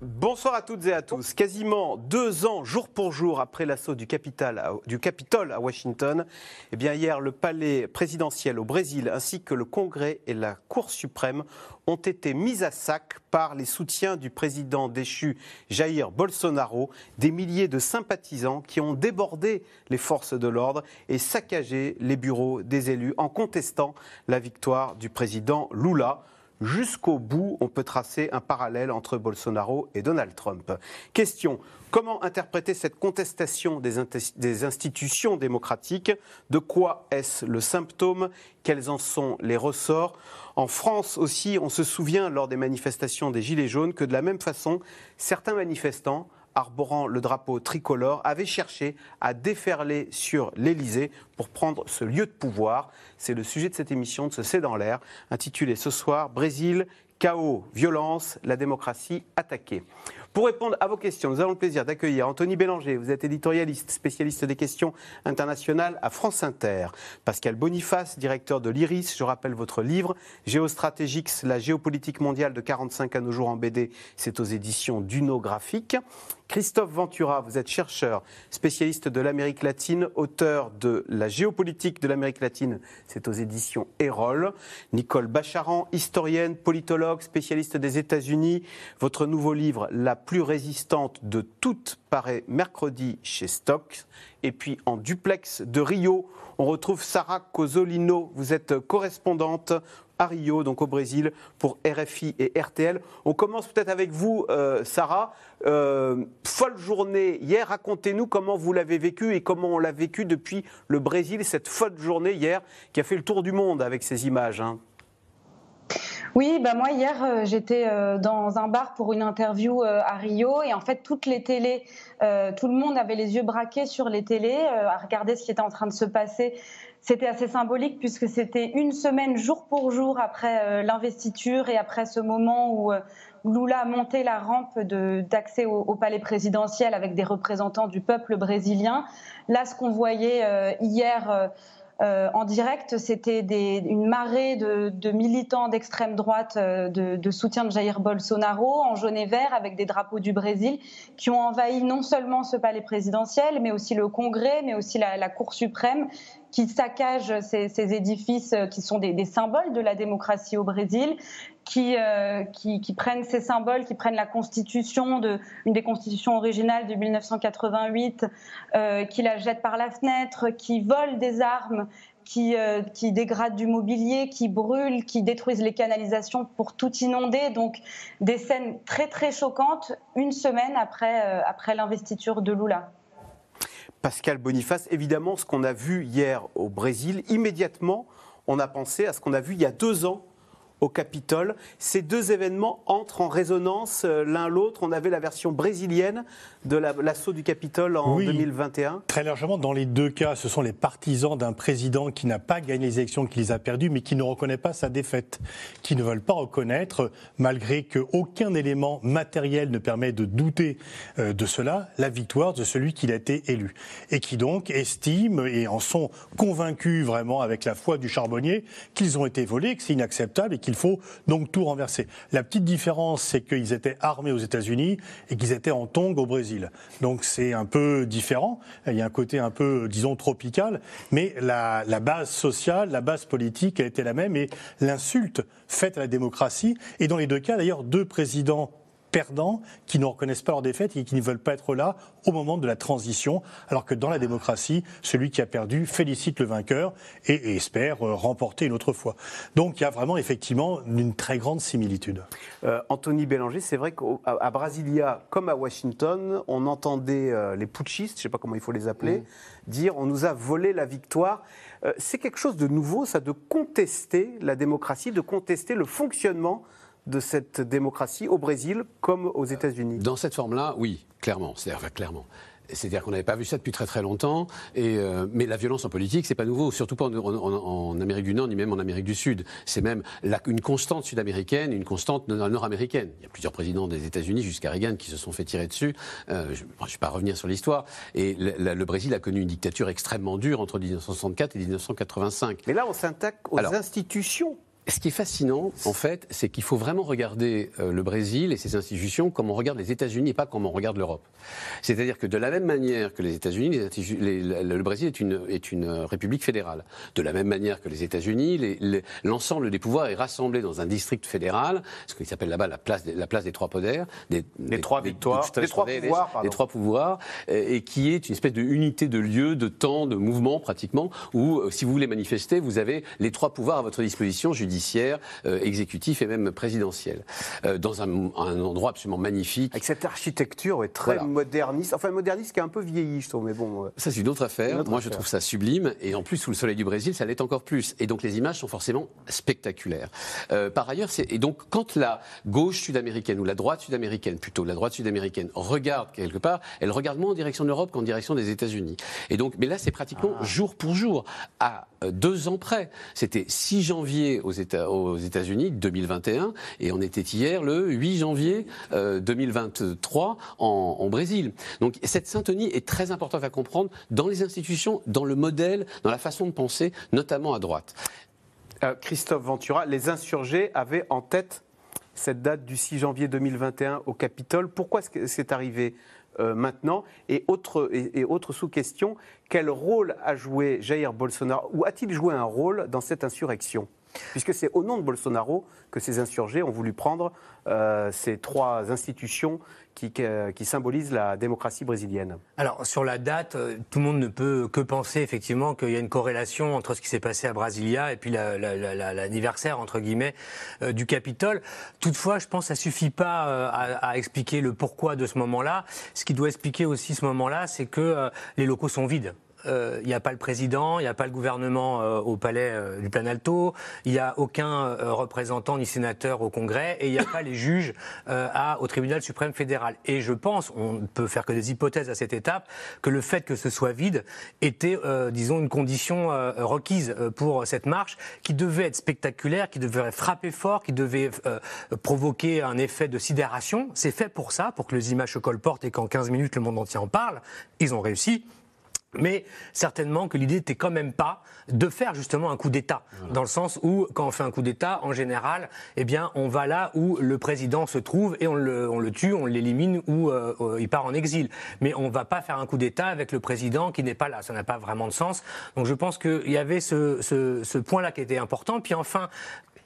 Bonsoir à toutes et à tous. Quasiment deux ans, jour pour jour, après l'assaut du, Capitole à Washington, eh bien hier, le palais présidentiel au Brésil ainsi que le Congrès et la Cour suprême ont été mis à sac par les soutiens du président déchu Jair Bolsonaro, des milliers de sympathisants qui ont débordé les forces de l'ordre et saccagé les bureaux des élus en contestant la victoire du président Lula jusqu'au bout, on peut tracer un parallèle entre Bolsonaro et Donald Trump. Question, comment interpréter cette contestation des, institutions démocratiques? De quoi est-ce le symptôme? Quels en sont les ressorts? En France aussi, on se souvient lors des manifestations des Gilets jaunes que de la même façon, certains manifestants arborant le drapeau tricolore, avait cherché à déferler sur l'Élysée pour prendre ce lieu de pouvoir. C'est le sujet de cette émission de ce C'est dans l'air, intitulée ce soir Brésil, chaos, violence, la démocratie attaquée. Pour répondre à vos questions, nous avons le plaisir d'accueillir Anthony Bélanger. Vous êtes éditorialiste, spécialiste des questions internationales à France Inter. Pascal Boniface, directeur de l'IRIS. Je rappelle votre livre Géostratégix, la géopolitique mondiale de 45 à nos jours en BD. C'est aux éditions d'Uno Graphique. Christophe Ventura, vous êtes chercheur, spécialiste de l'Amérique latine, auteur de La géopolitique de l'Amérique latine, c'est aux éditions Erol. Nicole Bacharan, historienne, politologue, spécialiste des États-Unis. Votre nouveau livre, La plus résistante de toutes, paraît mercredi chez Stock. Et puis en duplex de Rio, on retrouve Sarah Cosolino. Vous êtes correspondante à Rio, donc au Brésil, pour RFI et RTL. On commence peut-être avec vous, euh, Sarah. Euh, folle journée hier. Racontez-nous comment vous l'avez vécu et comment on l'a vécu depuis le Brésil, cette folle journée hier qui a fait le tour du monde avec ces images. Hein. Oui, bah moi hier euh, j'étais dans un bar pour une interview à Rio et en fait toutes les télés, tout le monde avait les yeux braqués sur les télés à regarder ce qui était en train de se passer c'était assez symbolique puisque c'était une semaine jour pour jour après euh, l'investiture et après ce moment où euh, Lula a monté la rampe d'accès au, palais présidentiel avec des représentants du peuple brésilien. Là, ce qu'on voyait euh, hier euh, en direct, c'était une marée de, militants d'extrême droite euh, de, soutien de Jair Bolsonaro en jaune et vert avec des drapeaux du Brésil qui ont envahi non seulement ce palais présidentiel, mais aussi le Congrès, mais aussi la, Cour suprême qui saccagent ces, édifices euh, qui sont des, symboles de la démocratie au Brésil, qui, qui, prennent ces symboles, qui prennent la constitution, une des constitutions originales de 1988, qui la jettent par la fenêtre, qui volent des armes qui, euh, dégradent du mobilier, qui brûlent, qui détruisent les canalisations pour tout inonder. Donc des scènes très très choquantes une semaine après, euh, après l'investiture de Lula. Pascal Boniface, évidemment, ce qu'on a vu hier au Brésil, immédiatement, on a pensé à ce qu'on a vu il y a deux ans au Capitole. Ces deux événements entrent en résonance euh, l'un l'autre. On avait la version brésilienne de l'assaut du Capitole en 2021. Très largement, dans les deux cas, ce sont les partisans d'un président qui n'a pas gagné les élections, qui les a perdues, mais qui ne reconnaît pas sa défaite, qui ne veulent pas reconnaître, malgré qu'aucun élément matériel ne permet de douter euh, de cela, la victoire de celui qui a été élu. Et qui donc estiment et en sont convaincus vraiment avec la foi du charbonnier qu'ils ont été volés, que c'est inacceptable et il faut donc tout renverser. La petite différence, c'est qu'ils étaient armés aux États-Unis et qu'ils étaient en tongs au Brésil. Donc c'est un peu différent. Il y a un côté un peu, disons, tropical, mais la, la base sociale, la base politique a été la même et l'insulte faite à la démocratie. Et dans les deux cas, d'ailleurs, deux présidents perdants qui ne reconnaissent pas leur défaite et qui ne veulent pas être là au moment de la transition, alors que dans la démocratie, celui qui a perdu félicite le vainqueur et, espère euh, remporter une autre fois. Donc il y a vraiment effectivement une très grande similitude. Euh, Anthony Bélanger, c'est vrai qu'à Brasilia comme à Washington, on entendait euh, les putschistes, je ne sais pas comment il faut les appeler, mmh. dire on nous a volé la victoire. c'est quelque chose de nouveau, ça, de contester la démocratie, de contester le fonctionnement de cette démocratie au Brésil comme aux États-Unis Dans cette forme-là, oui, clairement. C'est-à-dire, clairement. C'est-à-dire qu'on n'avait pas vu ça depuis très très longtemps. Et, euh, mais la violence en politique, c'est pas nouveau, surtout pas en, Amérique du Nord ni même en Amérique du Sud. C'est même une constante sud-américaine, une constante nord-américaine. Il y a plusieurs présidents des États-Unis jusqu'à Reagan qui se sont fait tirer dessus. Euh, je ne vais pas revenir sur l'histoire. Et le, Brésil a connu une dictature extrêmement dure entre 1964 et 1985. Mais là, on s'attaque aux institutions ce qui est fascinant, en fait, c'est qu'il faut vraiment regarder euh, le Brésil et ses institutions comme on regarde les États-Unis et pas comme on regarde l'Europe. C'est-à-dire que de la même manière que les États-Unis, le Brésil est une, est une république fédérale. De la même manière que les États-Unis, l'ensemble des pouvoirs est rassemblé dans un district fédéral, ce qu'il s'appelle là-bas la place, la place des trois podères, des, trois victoires, des, trois pouvoirs, des, trois pouvoirs, et qui est une espèce de unité de lieu, de temps, de mouvement pratiquement, où euh, si vous voulez manifester, vous avez les trois pouvoirs à votre disposition judiciaire judiciaire, euh, exécutif et même présidentiel, euh, dans un, endroit absolument magnifique. Avec cette architecture très moderniste, enfin moderniste qui est un peu vieilli, je trouve, mais bon. Ça, c'est une autre affaire. Moi, je trouve ça sublime, et en plus, sous le soleil du Brésil, ça l'est encore plus. Et donc, les images sont forcément spectaculaires. Euh, par ailleurs, et donc, quand la gauche sud-américaine, ou la droite sud-américaine, plutôt la droite sud-américaine, regarde quelque part, elle regarde moins en direction de l'Europe qu'en direction des États-Unis. Et donc, mais là, c'est pratiquement ah. jour pour jour, à deux ans près. C'était 6 janvier aux Aux États-Unis 2021 et on était hier le 8 janvier 2023 euh, en, Brésil. Donc cette syntonie est très importante à comprendre dans les institutions, dans le modèle, dans la façon de penser, notamment à droite. Euh, Christophe Ventura, les insurgés avaient en tête cette date du 6 janvier 2021 au Capitole. Pourquoi c'est arrivé euh, maintenant? Et, autre sous-question, quel rôle a joué Jair Bolsonaro, ou a-t-il joué un rôle dans cette insurrection? Puisque c'est au nom de Bolsonaro que ces insurgés ont voulu prendre euh, ces trois institutions qui, qui, symbolisent la démocratie brésilienne. Alors, sur la date, euh, tout le monde ne peut que penser effectivement qu'il y a une corrélation entre ce qui s'est passé à Brasilia et puis l'anniversaire, entre guillemets, euh, du Capitole. Toutefois, je pense que ça suffit pas à, expliquer le pourquoi de ce moment-là. Ce qui doit expliquer aussi ce moment-là, c'est que les locaux sont vides il euh, n'y a pas le président, il n'y a pas le gouvernement euh, au palais euh, du Planalto, il n'y a aucun représentant ni sénateur au Congrès et il n'y a pas les juges au tribunal suprême fédéral. Et je pense, on ne peut faire que des hypothèses à cette étape, que le fait que ce soit vide était, disons, une condition requise pour cette marche qui devait être spectaculaire, qui devait frapper fort, qui devait provoquer un effet de sidération. C'est fait pour ça, pour que les images se colportent et qu'en 15 minutes le monde entier en parle. Ils ont réussi. Mais certainement que l'idée n'était quand même pas de faire justement un coup d'État, dans le sens où quand on fait un coup d'État, en général, eh bien, on va là où le président se trouve et on le, on le tue, on l'élimine ou euh, euh, il part en exil. Mais on ne va pas faire un coup d'État avec le président qui n'est pas là. Ça n'a pas vraiment de sens. Donc je pense qu'il y avait ce, ce, ce point-là qui était important. Puis enfin,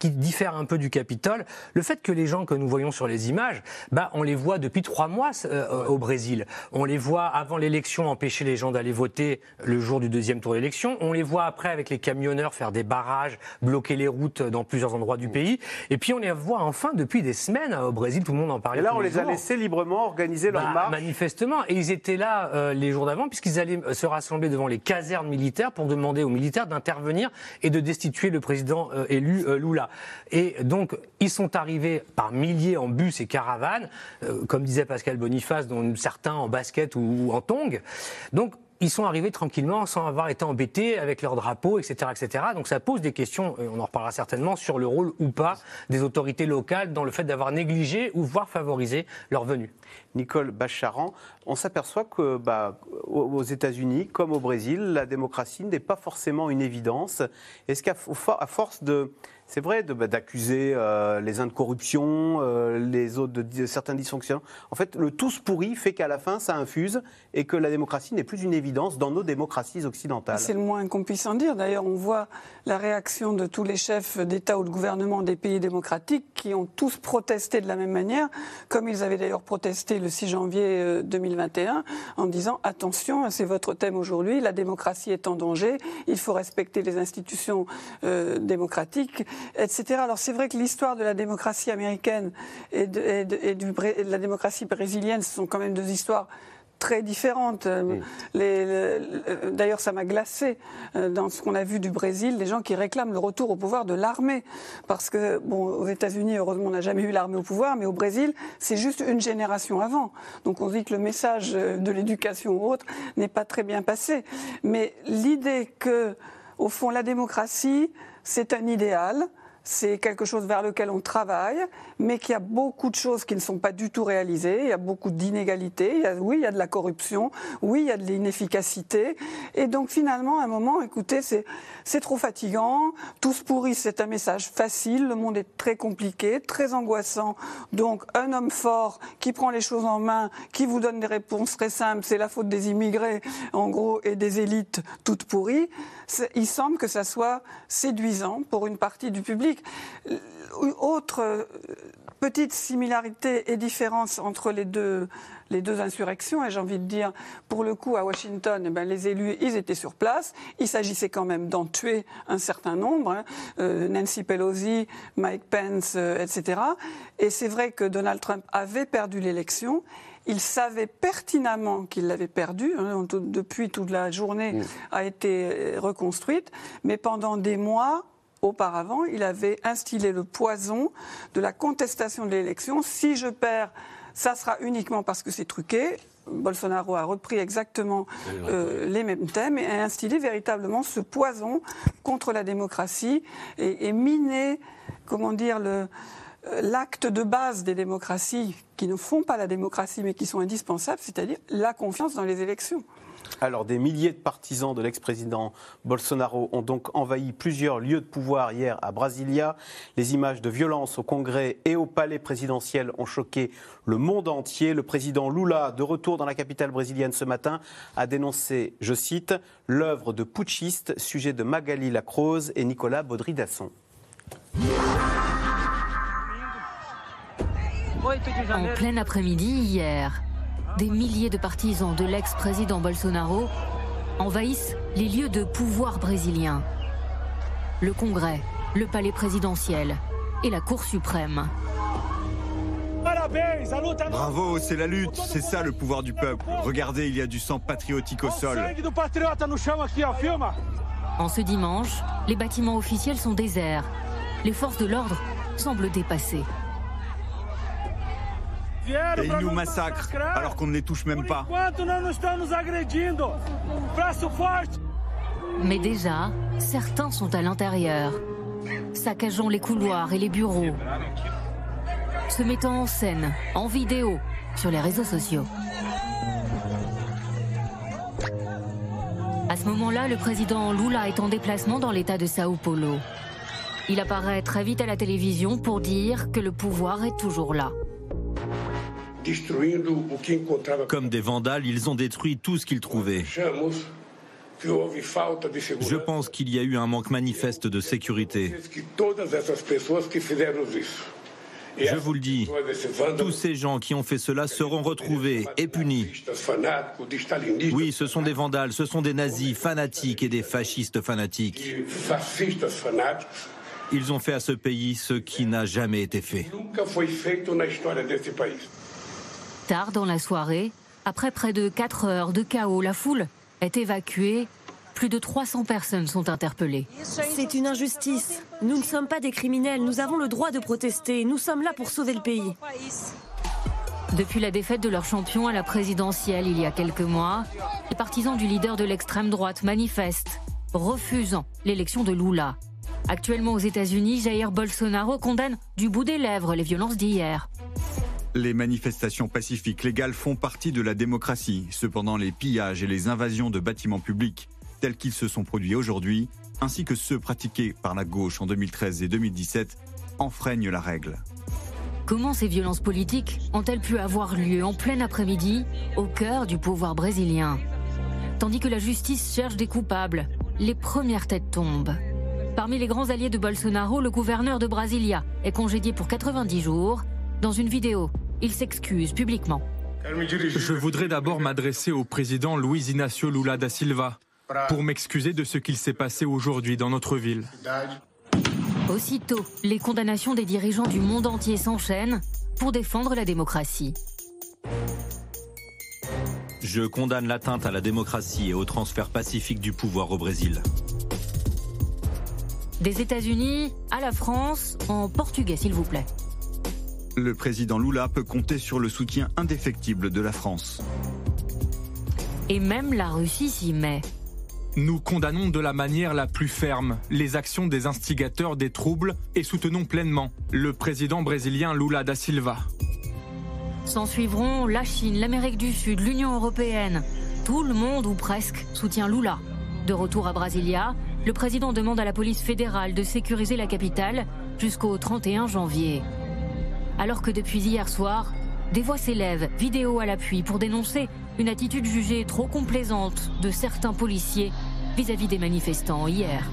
qui diffère un peu du Capitole, le fait que les gens que nous voyons sur les images, bah, on les voit depuis trois mois euh, au Brésil. On les voit avant l'élection empêcher les gens d'aller voter le jour du deuxième tour d'élection. On les voit après avec les camionneurs faire des barrages, bloquer les routes dans plusieurs endroits du pays. Et puis on les voit enfin depuis des semaines au Brésil. Tout le monde en parlait. Et là, on les a laissés librement organiser leur bah, marche. Manifestement. Et ils étaient là euh, les jours d'avant puisqu'ils allaient se rassembler devant les casernes militaires pour demander aux militaires d'intervenir et de destituer le président euh, élu Lula. Et donc, ils sont arrivés par milliers en bus et caravanes, euh, comme disait Pascal Boniface, dont certains en basket ou, en tongs. Donc, ils sont arrivés tranquillement sans avoir été embêtés avec leur drapeau, etc., etc. Donc ça pose des questions, on en reparlera certainement, sur le rôle ou pas des autorités locales dans le fait d'avoir négligé ou voire favorisé leur venue. Nicole Bacharan, on s'aperçoit que bah, États-Unis, comme au Brésil, la démocratie n'est pas forcément une évidence. Est-ce qu'à force de c'est vrai bah, d'accuser euh, les uns de corruption, euh, les autres de, certains dysfonctionnements. En fait, le tous pourri fait qu'à la fin, ça infuse et que la démocratie n'est plus une évidence dans nos démocraties occidentales. C'est le moins qu'on puisse en dire. D'ailleurs, on voit la réaction de tous les chefs d'État ou de gouvernement des pays démocratiques qui ont tous protesté de la même manière, comme ils avaient d'ailleurs protesté le 6 janvier 2021 euh, en disant attention, c'est votre thème aujourd'hui, la démocratie est en danger, il faut respecter les institutions démocratiques etc. Alors c'est vrai que l'histoire de la démocratie américaine et de, la démocratie brésilienne, ce sont quand même deux histoires très différentes. Mm. D'ailleurs, ça m'a glacé dans ce qu'on a vu du Brésil, les gens qui réclament le retour au pouvoir de l'armée. Parce que, bon, aux États-Unis, heureusement, on n'a jamais eu l'armée au pouvoir, mais au Brésil, c'est juste une génération avant. Donc on dit que le message de l'éducation ou autre n'est pas très bien passé. Mais l'idée que, au fond, la démocratie, c'est un idéal, c'est quelque chose vers lequel on travaille, mais qu'il y a beaucoup de choses qui ne sont pas du tout réalisées. Il y a beaucoup d'inégalités. Oui, il y a de la corruption. Oui, il y a de l'inefficacité. Et donc finalement, à un moment, écoutez, c'est trop fatigant. Tous pourris, c'est un message facile. Le monde est très compliqué, très angoissant. Donc un homme fort qui prend les choses en main, qui vous donne des réponses très simples, c'est la faute des immigrés, en gros, et des élites toutes pourries. Il semble que ça soit séduisant pour une partie du public. Autre euh, petite similarité et différence entre les deux, les deux insurrections, et j'ai envie de dire, pour le coup, à Washington, eh ben, les élus, ils étaient sur place. Il s'agissait quand même d'en tuer un certain nombre, hein. euh, Nancy Pelosi, Mike Pence, euh, etc. Et c'est vrai que Donald Trump avait perdu l'élection. Il savait pertinemment qu'il l'avait perdu. Hein, depuis toute la journée mmh. a été reconstruite, mais pendant des mois, auparavant, il avait instillé le poison de la contestation de l'élection. Si je perds, ça sera uniquement parce que c'est truqué. Bolsonaro a repris exactement euh, les mêmes thèmes et a instillé véritablement ce poison contre la démocratie et, et miné, comment dire, le, euh, l'acte de base des démocraties qui ne font pas la démocratie mais qui sont indispensables, c'est-à-dire la confiance dans les élections. Alors, des milliers de partisans de l'ex-président Bolsonaro ont donc envahi plusieurs lieux de pouvoir hier à Brasilia. Les images de violence au Congrès et au palais présidentiel ont choqué le monde entier. Le président Lula, de retour dans la capitale brésilienne ce matin, a dénoncé, je cite, l'œuvre de putschistes, sujet de Magali Lacrose et Nicolas Baudry-Dasson. En plein après-midi hier, des milliers de partisans de l'ex-président Bolsonaro envahissent les lieux de pouvoir brésiliens. Le Congrès, le palais présidentiel et la Cour suprême. Bravo, c'est la lutte, c'est ça le pouvoir du peuple. Regardez, il y a du sang patriotique au sol. En ce dimanche, les bâtiments officiels sont déserts. Les forces de l'ordre semblent dépassées. Et ils nous massacrent alors qu'on ne les touche même pas. Mais déjà, certains sont à l'intérieur, saccageant les couloirs et les bureaux, se mettant en scène, en vidéo, sur les réseaux sociaux. À ce moment-là, le président Lula est en déplacement dans l'état de Sao Paulo. Il apparaît très vite à la télévision pour dire que le pouvoir est toujours là. Comme des vandales, ils ont détruit tout ce qu'ils trouvaient. Je pense qu'il y a eu un manque manifeste de sécurité. Je vous le dis, tous ces gens qui ont fait cela seront retrouvés et punis. Oui, ce sont des vandales, ce sont des nazis fanatiques et des fascistes fanatiques. Ils ont fait à ce pays ce qui n'a jamais été fait. Tard dans la soirée, après près de 4 heures de chaos, la foule est évacuée. Plus de 300 personnes sont interpellées. C'est une injustice. Nous ne sommes pas des criminels. Nous avons le droit de protester. Nous sommes là pour sauver le pays. Depuis la défaite de leur champion à la présidentielle il y a quelques mois, les partisans du leader de l'extrême droite manifestent, refusant l'élection de Lula. Actuellement aux États-Unis, Jair Bolsonaro condamne du bout des lèvres les violences d'hier. Les manifestations pacifiques légales font partie de la démocratie. Cependant, les pillages et les invasions de bâtiments publics tels qu'ils se sont produits aujourd'hui, ainsi que ceux pratiqués par la gauche en 2013 et 2017, enfreignent la règle. Comment ces violences politiques ont-elles pu avoir lieu en plein après-midi, au cœur du pouvoir brésilien? Tandis que la justice cherche des coupables, les premières têtes tombent. Parmi les grands alliés de Bolsonaro, le gouverneur de Brasilia est congédié pour 90 jours. Dans une vidéo, il s'excuse publiquement. Je voudrais d'abord m'adresser au président Luiz Inácio Lula da Silva pour m'excuser de ce qu'il s'est passé aujourd'hui dans notre ville. Aussitôt, les condamnations des dirigeants du monde entier s'enchaînent pour défendre la démocratie. Je condamne l'atteinte à la démocratie et au transfert pacifique du pouvoir au Brésil. Des États-Unis à la France, en portugais s'il vous plaît. Le président Lula peut compter sur le soutien indéfectible de la France. Et même la Russie s'y met. Nous condamnons de la manière la plus ferme les actions des instigateurs des troubles et soutenons pleinement le président brésilien Lula da Silva. S'en suivront la Chine, l'Amérique du Sud, l'Union européenne. Tout le monde, ou presque, soutient Lula. De retour à Brasilia, le président demande à la police fédérale de sécuriser la capitale jusqu'au 31 janvier. Alors que depuis hier soir, des voix s'élèvent, vidéo à l'appui, pour dénoncer une attitude jugée trop complaisante de certains policiers vis-à-vis des manifestants hier.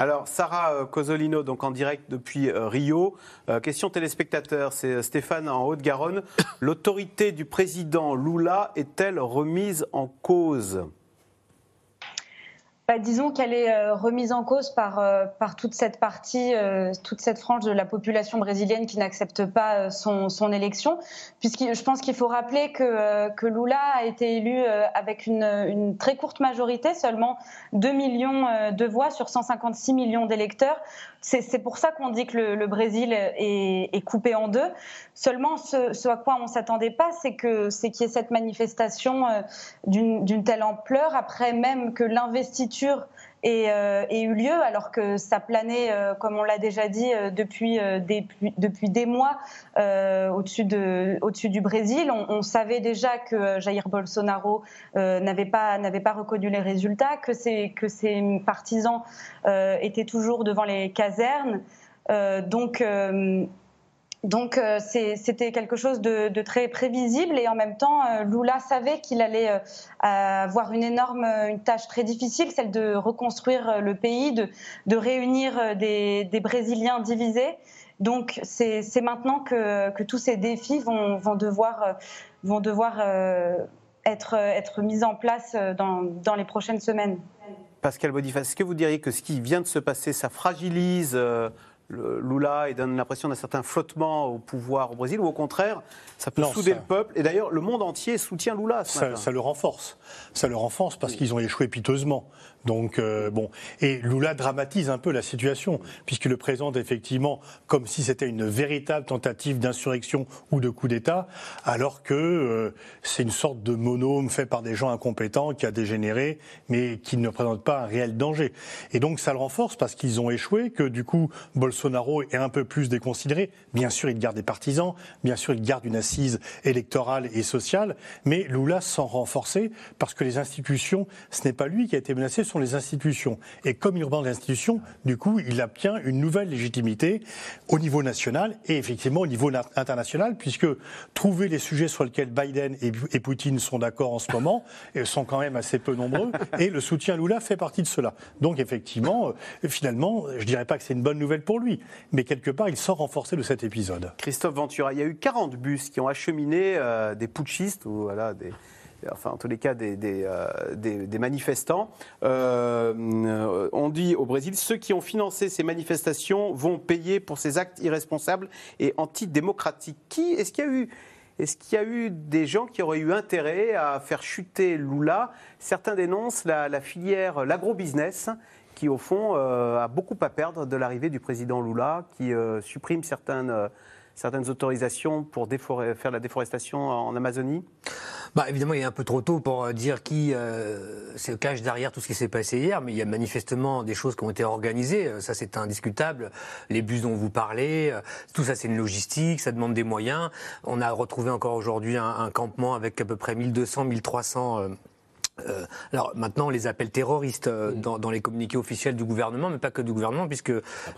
Alors, Sarah euh, Cosolino, donc en direct depuis euh, Rio. Euh, question téléspectateur, c'est Stéphane en Haute-Garonne. L'autorité du président Lula est-elle remise en cause? Bah, disons qu'elle est euh, remise en cause par, euh, par toute cette partie, euh, toute cette frange de la population brésilienne qui n'accepte pas son, son élection. Puisque je pense qu'il faut rappeler que, que Lula a été élu avec une, une très courte majorité, seulement 2 millions de voix sur 156 millions d'électeurs. C'est pour ça qu'on dit que le, Brésil est, coupé en deux. Seulement, ce, ce à quoi on ne s'attendait pas, c'est qu'il y ait cette manifestation d'une telle ampleur, après même que l'investiture euh, eu lieu, alors que ça planait, euh, comme on l'a déjà dit, euh, depuis, des, depuis des mois au-dessus au du Brésil. On, savait déjà que Jair Bolsonaro n'avait pas, pas reconnu les résultats, que ses, que ses partisans étaient toujours devant les casernes. donc, donc euh, c'était quelque chose de, très prévisible et en même temps, euh, Lula savait qu'il allait euh, avoir une énorme, une tâche très difficile, celle de reconstruire le pays, de, réunir des, Brésiliens divisés. Donc c'est maintenant que, tous ces défis vont, devoir, vont devoir être, être mis en place dans, dans les prochaines semaines. Pascal Boniface, est-ce que vous diriez que ce qui vient de se passer, ça fragilise Lula et donne l'impression d'un certain flottement au pouvoir au Brésil, ou au contraire, ça peut souder le peuple. Et d'ailleurs, le monde entier soutient Lula. ça, ça, le renforce. Ça le renforce parce qu'ils ont échoué piteusement. Donc, euh, bon. Et Lula dramatise un peu la situation, puisqu'il le présente effectivement comme si c'était une véritable tentative d'insurrection ou de coup d'État, alors que euh, c'est une sorte de monome fait par des gens incompétents qui a dégénéré, mais qui ne présente pas un réel danger. Et donc, ça le renforce parce qu'ils ont échoué, que du coup, Bolsonaro est un peu plus déconsidéré. Bien sûr, il garde des partisans, bien sûr, il garde une électorale et sociale, mais Lula s'en renforcer parce que les institutions, ce n'est pas lui qui a été menacé, sont les institutions. Et comme il reprend les institutions, du coup, il obtient une nouvelle légitimité au niveau national et effectivement au niveau international, puisque trouver les sujets sur lesquels Biden et, Poutine sont d'accord en ce moment sont quand même assez peu nombreux, et le soutien à Lula fait partie de cela. Donc effectivement, euh, finalement, je dirais pas que c'est une bonne nouvelle pour lui, mais quelque part, il sort renforcé de cet épisode. Christophe Ventura, il y a eu 40 bus qui ont acheminé euh, des putschistes, ou voilà, des, enfin en tous les cas des, des, euh, manifestants. Euh, on dit au Brésil, ceux qui ont financé ces manifestations vont payer pour ces actes irresponsables et antidémocratiques. Qui est-ce qu'il y a eu? Est-ce qu'il y a eu des gens qui auraient eu intérêt à faire chuter Lula? Certains dénoncent la, filière, l'agro-business, qui au fond a beaucoup à perdre de l'arrivée du président Lula, qui supprime certaines certaines autorisations pour faire la déforestation en Amazonie? Bah, Évidemment, il est un peu trop tôt pour euh, dire qui euh, se cache derrière tout ce qui s'est passé hier, mais il y a manifestement des choses qui ont été organisées, euh, ça c'est indiscutable. Les bus dont vous parlez, tout ça c'est une logistique, ça demande des moyens. On a retrouvé encore aujourd'hui un, campement avec à peu près 1200, 1300 euh, alors maintenant, on les appelle terroristes euh, mm. dans, les communiqués officiels du gouvernement, mais pas que du gouvernement, puisque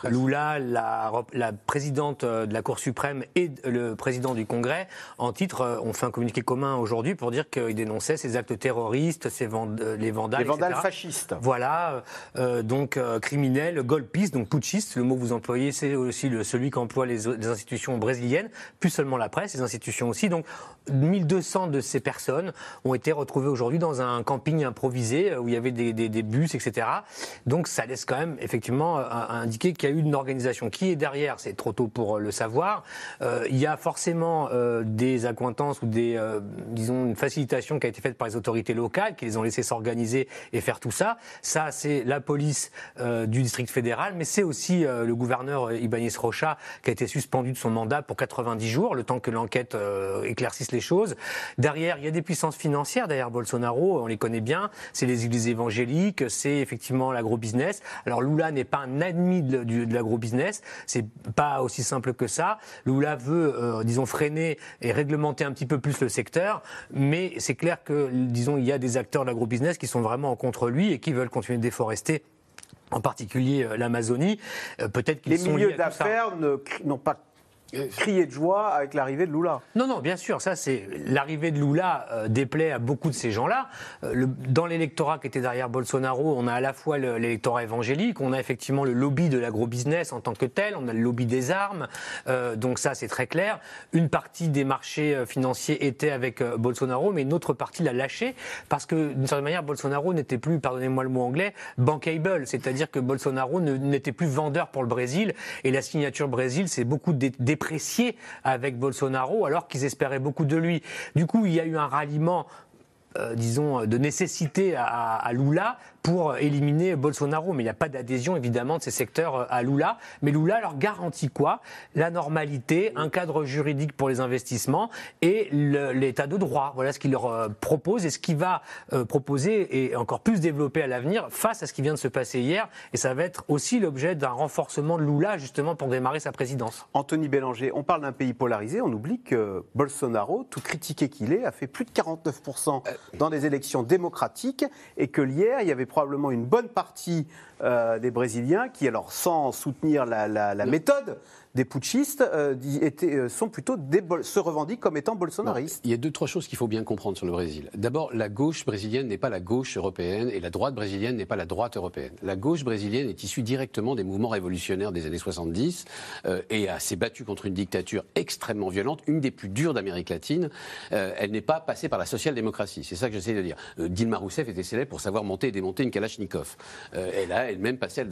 Lula, la, la, présidente euh, de la Cour suprême et le président du Congrès, en titre, ont fait un communiqué commun aujourd'hui pour dire qu'ils dénonçaient ces actes terroristes, ces les vandales, les vandales fascistes. Voilà, donc criminels, golpistes, donc putschistes. Le mot que vous employez, c'est aussi le, celui qu'emploient les, les institutions brésiliennes, plus seulement la presse, les institutions aussi. Donc 1200 de ces personnes ont été retrouvées aujourd'hui dans un camping improvisé où il y avait des, bus, etc. Donc ça laisse quand même effectivement indiquer qu'il y a eu une organisation. Qui est derrière C'est trop tôt pour le savoir. il y a forcément des accointances ou des, disons, une facilitation qui a été faite par les autorités locales, qui les ont laissés s'organiser et faire tout ça. Ça, c'est la police du district fédéral, mais c'est aussi le gouverneur Ibanez Rocha qui a été suspendu de son mandat pour 90 jours, le temps que l'enquête euh, éclaircisse les choses. Derrière, il y a des puissances financières. Derrière Bolsonaro, on les connaît bien. C'est les églises évangéliques, c'est effectivement l'agro-business. Alors Lula n'est pas un admis de, de l'agro-business. C'est pas aussi simple que ça. Lula veut, euh, disons, freiner et réglementer un petit peu plus le secteur, mais c'est clair que, disons, il y a des acteurs de l'agro-business qui sont vraiment contre lui et qui veulent continuer de déforester en particulier euh, l'Amazonie. Peut-être qu'ils sont Les milieux d'affaires n'ont pas crier de joie avec l'arrivée de Lula. Non, non, bien sûr, ça c'est l'arrivée de Lula euh, déplaît à beaucoup de ces gens-là. Euh, dans l'électorat qui était derrière Bolsonaro, on a à la fois l'électorat évangélique, on a effectivement le lobby de l'agro-business en tant que tel, on a le lobby des armes, euh, donc ça c'est très clair. Une partie des marchés financiers était avec Bolsonaro, mais une autre partie l'a lâché parce que d'une certaine manière Bolsonaro n'était plus, pardonnez-moi le mot anglais, bankable, c'est-à-dire que Bolsonaro n'était plus vendeur pour le Brésil et la signature Brésil c'est beaucoup de avec Bolsonaro alors qu'ils espéraient beaucoup de lui. Du coup, il y a eu un ralliement euh, disons, de nécessité à, à, Lula pour éliminer Bolsonaro. Mais il n'y a pas d'adhésion, évidemment, de ces secteurs euh, à Lula. Mais Lula leur garantit quoi? La normalité, un cadre juridique pour les investissements et l'état de droit. Voilà ce qu'il leur euh, propose et ce qu'il va proposer et encore plus développer à l'avenir face à ce qui vient de se passer hier. Et ça va être aussi l'objet d'un renforcement de Lula, justement, pour démarrer sa présidence. Anthony Bélanger, on parle d'un pays polarisé. On oublie que Bolsonaro, tout critiqué qu'il est, a fait plus de 49% dans des élections démocratiques et que hier, il y avait probablement une bonne partie euh, des Brésiliens qui, alors sans soutenir la, la méthode, des putschistes euh, euh, sont plutôt se revendiquent comme étant bolsonaristes. il y a deux, trois choses qu'il faut bien comprendre sur le Brésil. D'abord, la gauche brésilienne n'est pas la gauche européenne et la droite brésilienne n'est pas la droite européenne. La gauche brésilienne est issue directement des mouvements révolutionnaires des années 70 euh, et s'est battue contre une dictature extrêmement violente, une des plus dures d'Amérique latine. elle n'est pas passée par la social-démocratie. C'est ça que j'essaie de dire. Dilma Rousseff était célèbre pour savoir monter et démonter une Kalachnikov. elle a elle-même passé,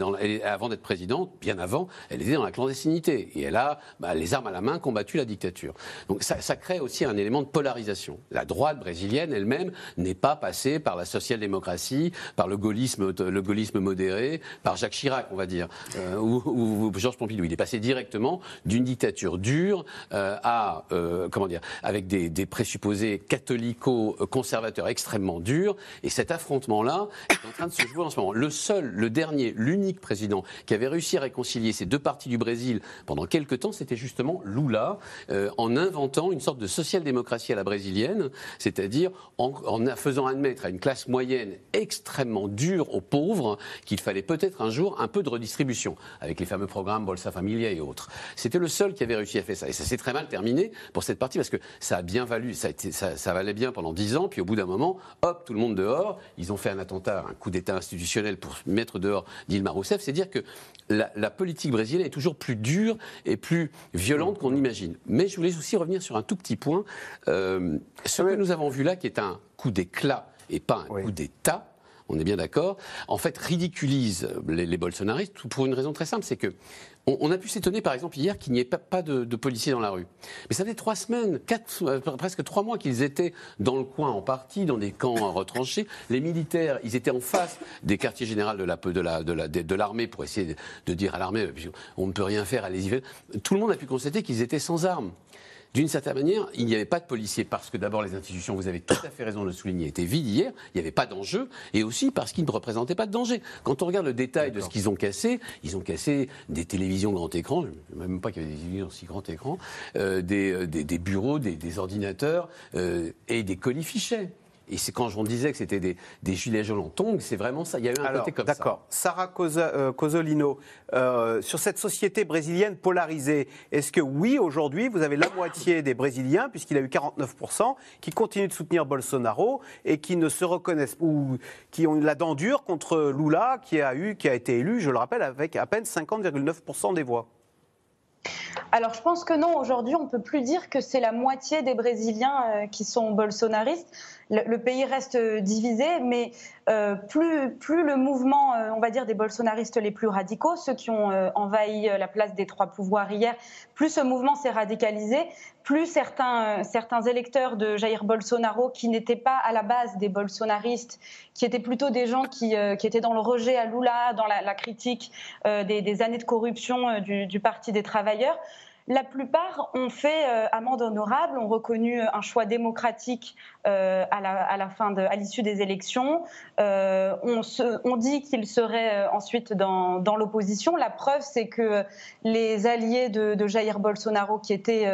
avant d'être présidente, bien avant, elle était dans la clandestinité et elle a, bah, les armes à la main, combattu la dictature. Donc ça, crée aussi un élément de polarisation. La droite brésilienne elle-même n'est pas passée par la social-démocratie, par le gaullisme, le gaullisme modéré, par Jacques Chirac, on va dire, euh, ou, Georges Pompidou. Il est passé directement d'une dictature dure euh, à, euh, comment dire, avec des, des présupposés catholico-conservateurs extrêmement durs. Et cet affrontement-là est en train de se jouer en ce moment. Le seul, le dernier, l'unique président qui avait réussi à réconcilier ces deux parties du Brésil pendant pendant quelque temps, c'était justement Lula, euh, en inventant une sorte de social-démocratie à la brésilienne, c'est-à-dire en, faisant admettre à une classe moyenne extrêmement dure aux pauvres qu'il fallait peut-être un jour un peu de redistribution, avec les fameux programmes Bolsa Familia et autres. C'était le seul qui avait réussi à faire ça. Et ça s'est très mal terminé pour cette partie, parce que ça a bien valu, ça, valait bien pendant dix ans, puis au bout d'un moment, hop, tout le monde dehors. Ils ont fait un attentat, un coup d'État institutionnel pour mettre dehors Dilma Rousseff. C'est dire que la politique brésilienne est toujours plus dure et plus violente qu'on imagine. Mais je voulais aussi revenir sur un tout petit point. Euh, ce que nous avons vu là, qui est un coup d'éclat et pas un coup d'État, on est bien d'accord, en fait ridiculise les, bolsonaristes pour une raison très simple, c'est que on, a pu s'étonner par exemple hier qu'il n'y ait pas, de, policiers dans la rue. Mais ça fait trois semaines, quatre, euh, presque trois mois qu'ils étaient dans le coin en partie, dans des camps retranchés. Les militaires, ils étaient en face des quartiers généraux de l'armée la, de de pour essayer de, dire à l'armée, on ne peut rien faire, allez-y. Tout le monde a pu constater qu'ils étaient sans armes. D'une certaine manière, il n'y avait pas de policiers parce que d'abord les institutions, vous avez tout à fait raison de le souligner, étaient vides hier, il n'y avait pas d'enjeu, et aussi parce qu'ils ne représentaient pas de danger. Quand on regarde le détail de ce qu'ils ont cassé, ils ont cassé des télévisions grand écran, je ne même pas qu'il y avait des télévisions aussi grand écran, euh, euh, des, bureaux, des, ordinateurs euh, et des colis fichets. Et c'est quand on disait que c'était des, gilets jaunes en tongs, c'est vraiment ça. Il y a eu un côté comme ça. D'accord. Sarah euh, Cosolino, euh, sur cette société brésilienne polarisée, est-ce que oui, aujourd'hui, vous avez la moitié des Brésiliens, puisqu'il a eu 49%, qui continuent de soutenir Bolsonaro et qui ne se reconnaissent ou qui ont la dent dure contre Lula, qui a, eu, qui a été élu, je le rappelle, avec à peine 50,9% des voix? Alors je pense que non, aujourd'hui on ne peut plus dire que c'est la moitié des Brésiliens euh, qui sont bolsonaristes. Le, pays reste divisé, mais euh, plus, plus le mouvement, euh, on va dire, des bolsonaristes les plus radicaux, ceux qui ont envahi la place des trois pouvoirs hier, plus ce mouvement s'est radicalisé, plus certains, certains électeurs de Jair Bolsonaro, qui n'étaient pas à la base des bolsonaristes, qui étaient plutôt des gens qui, qui étaient dans le rejet à Lula, dans la, critique des, années de corruption du, du Parti des travailleurs, la plupart ont fait euh, amende honorable, ont reconnu un choix démocratique euh, à, la, fin à l'issue des élections. Euh, on, dit qu'ils seraient ensuite dans, l'opposition. La preuve, c'est que les alliés de, Jair Bolsonaro, qui étaient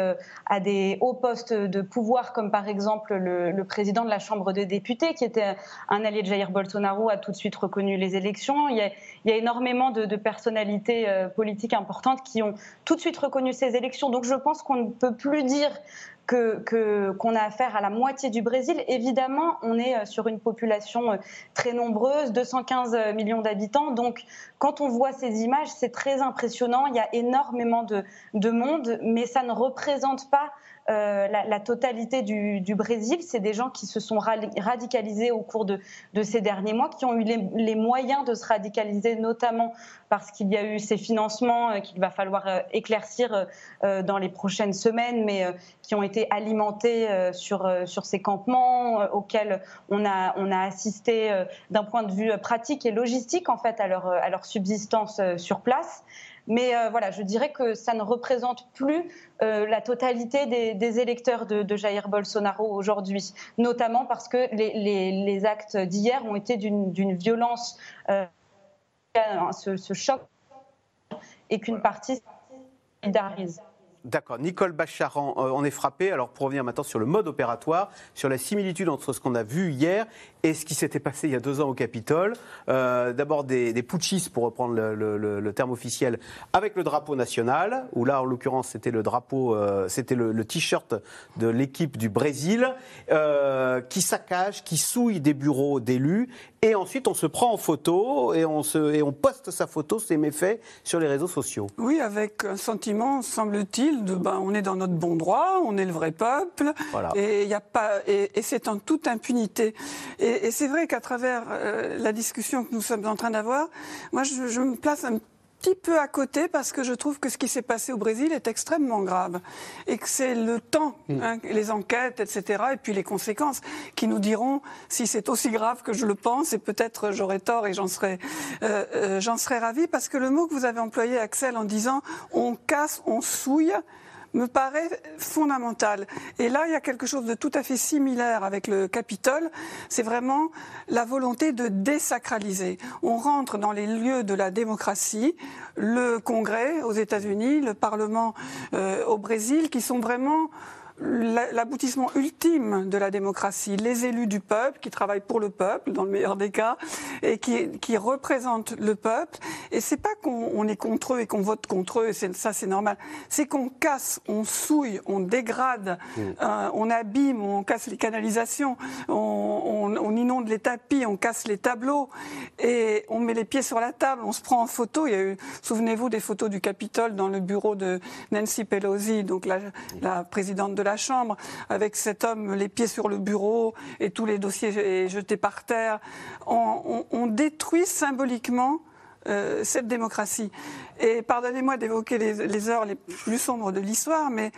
à des hauts postes de pouvoir, comme par exemple le, président de la Chambre des députés, qui était un allié de Jair Bolsonaro, a tout de suite reconnu les élections. Il y a énormément de, personnalités politiques importantes qui ont tout de suite reconnu ces élections donc je pense qu'on ne peut plus dire qu'on a affaire à la moitié du Brésil. Évidemment, on est euh, sur une population euh, très nombreuse, 215 millions d'habitants. Donc, quand on voit ces images, c'est très impressionnant. Il y a énormément de, de monde, mais ça ne représente pas euh, la, totalité du, Brésil. C'est des gens qui se sont radicalisés au cours de, ces derniers mois, qui ont eu les, moyens de se radicaliser, notamment parce qu'il y a eu ces financements euh, qu'il va falloir euh, éclaircir dans les prochaines semaines, mais qui ont été alimentés sur, ces campements auxquels on a, assisté d'un point de vue pratique et logistique en fait à leur subsistance sur place. Mais euh, voilà, je dirais que ça ne représente plus euh, la totalité des, électeurs de, Jair Bolsonaro aujourd'hui, notamment parce que les, actes d'hier ont été d'une violence, euh, ce, choc, et qu'une partie solidarise. D'accord. Nicole Bacharan, on est frappé. Alors, pour revenir maintenant sur le mode opératoire, sur la similitude entre ce qu'on a vu hier et ce qui s'était passé il y a deux ans au Capitole. Euh, d'abord des, des, putschistes, pour reprendre le, terme officiel, avec le drapeau national, où là, en l'occurrence, c'était le drapeau, euh, c'était le, t-shirt de l'équipe du Brésil, euh, qui saccage, qui souille des bureaux d'élus, et ensuite on se prend en photo et on poste sa photo, ses méfaits, sur les réseaux sociaux. Oui, avec un sentiment, semble-t-il, de ben, on est dans notre bon droit, on est le vrai peuple, et, y a pas, et, et c'est en toute impunité. Et, et, c'est vrai qu'à travers euh, la discussion que nous sommes en train d'avoir, moi je, je, me place un petit peu à côté parce que je trouve que ce qui s'est passé au Brésil est extrêmement grave et que c'est le temps, mm. hein, les enquêtes, etc., et puis les conséquences qui nous diront si c'est aussi grave que je le pense et peut-être j'aurais tort et j'en serais, euh, euh, j'en serais ravi parce que le mot que vous avez employé, Axel, en disant on casse, on souille, me paraît fondamental. Et là, il y a quelque chose de tout à fait similaire avec le Capitole. C'est vraiment la volonté de désacraliser. On rentre dans les lieux de la démocratie, le Congrès aux États-Unis, le Parlement euh, au Brésil, qui sont vraiment l'aboutissement ultime de la démocratie, les élus du peuple qui travaillent pour le peuple, dans le meilleur des cas, et qui, qui représentent le peuple. Et c'est pas qu'on est contre eux et qu'on vote contre eux, et ça c'est normal. C'est qu'on casse, on souille, on dégrade, mm. euh, on abîme, on casse les canalisations, on, on, inonde les tapis, on casse les tableaux, et on met les pieds sur la table, on se prend en photo. Il y a eu, souvenez-vous des photos du Capitole dans le bureau de Nancy Pelosi, donc la, la présidente de la Chambre, avec cet homme les pieds sur le bureau et tous les dossiers jetés par terre. On, détruit symboliquement euh, cette démocratie. Et pardonnez-moi d'évoquer les, heures les plus sombres de l'histoire, mais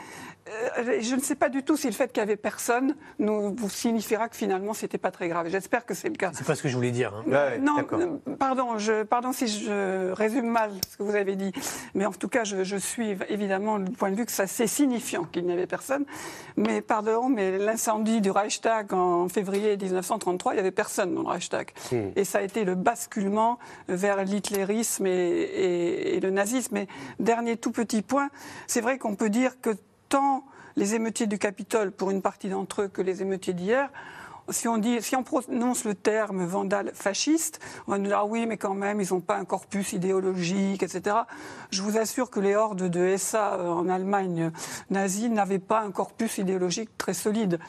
je ne sais pas du tout si le fait qu'il n'y avait personne nous vous signifiera que finalement c'était pas très grave. J'espère que c'est le cas. C'est pas ce que je voulais dire. Hein. non, euh, pardon, je, pardon si je résume mal ce que vous avez dit, mais en tout cas je, suis évidemment du point de vue que ça c'est signifiant qu'il n'y avait personne. Mais pardon, mais l'incendie du Reichstag en février 1933, il n'y avait personne dans le Reichstag, hmm. et ça a été le basculement vers l'hitlérisme et, et le nazisme. Mais dernier tout petit point, c'est vrai qu'on peut dire que tant les émeutiers du Capitole, pour une partie d'entre eux, que les émeutiers d'hier, si on, prononce le terme vandale fasciste, on va nous dire ah oui, mais quand même, ils n'ont pas un corpus idéologique, etc. Je vous assure que les hordes de SA euh, en Allemagne nazie n'avaient pas un corpus idéologique très solide.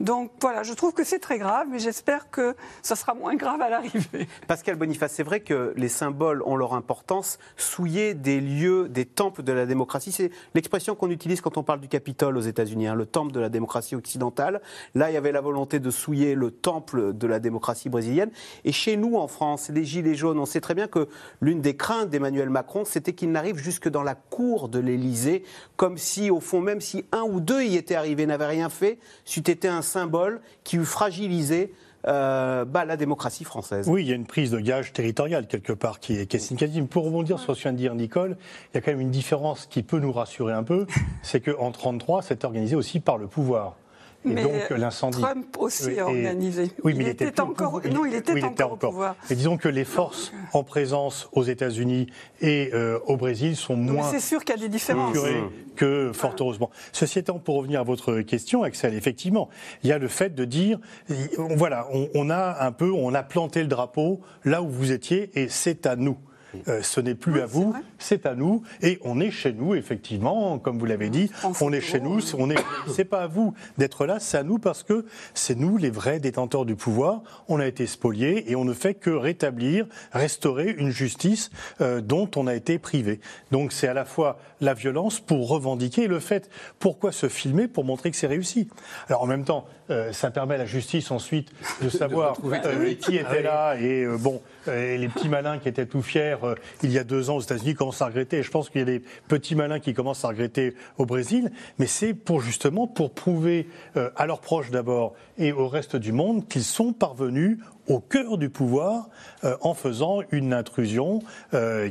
Donc voilà, je trouve que c'est très grave, mais j'espère que ça sera moins grave à l'arrivée. Pascal Boniface, c'est vrai que les symboles ont leur importance. Souiller des lieux, des temples de la démocratie, c'est l'expression qu'on utilise quand on parle du Capitole aux États-Unis, hein, le temple de la démocratie occidentale. Là, il y avait la volonté de souiller le temple de la démocratie brésilienne. Et chez nous, en France, les Gilets jaunes, on sait très bien que l'une des craintes d'Emmanuel Macron, c'était qu'il n'arrive jusque dans la cour de l'Élysée, comme si, au fond, même si un ou deux y étaient arrivés, n'avaient rien fait, c'eût été un symbole qui eût fragilisé euh, bah, la démocratie française. Oui, il y a une prise de gage territoriale quelque part qui est, qui est significative. Pour rebondir sur ce que vient de dire Nicole, il y a quand même une différence qui peut nous rassurer un peu, c'est qu'en 1933, c'est organisé aussi par le pouvoir. Et mais donc l'incendie. Trump aussi a organisé. Oui, mais il, était, encore. non, il était, encore, au pouvoir. Et disons que les forces en présence aux États-Unis et euh, au Brésil sont moins. C'est sûr qu'il y a des différences. Que fort heureusement. Ceci étant, pour revenir à votre question, Axel, effectivement, il y a le fait de dire, voilà, on, on a un peu, on a planté le drapeau là où vous étiez, et c'est à nous. Euh, ce n'est plus à vous, c'est à nous. Et on est chez nous, effectivement, comme vous l'avez dit. On est chez nous. On est. C'est pas à vous d'être là, c'est à nous parce que c'est nous les vrais détenteurs du pouvoir. On a été spoliés et on ne fait que rétablir, restaurer une justice euh, dont on a été privé. Donc c'est à la fois la violence pour revendiquer le fait. Pourquoi se filmer pour montrer que c'est réussi? Alors en même temps, euh, ça permet à la justice ensuite de savoir qui était là et bon, les petits malins qui étaient tout fiers euh, il y a deux ans aux États-Unis commencent à regretter. Et je pense qu'il y a des petits malins qui commencent à regretter au Brésil. Mais c'est pour justement pour prouver euh, à leurs proches d'abord et au reste du monde qu'ils sont parvenus au cœur du pouvoir euh, en faisant une intrusion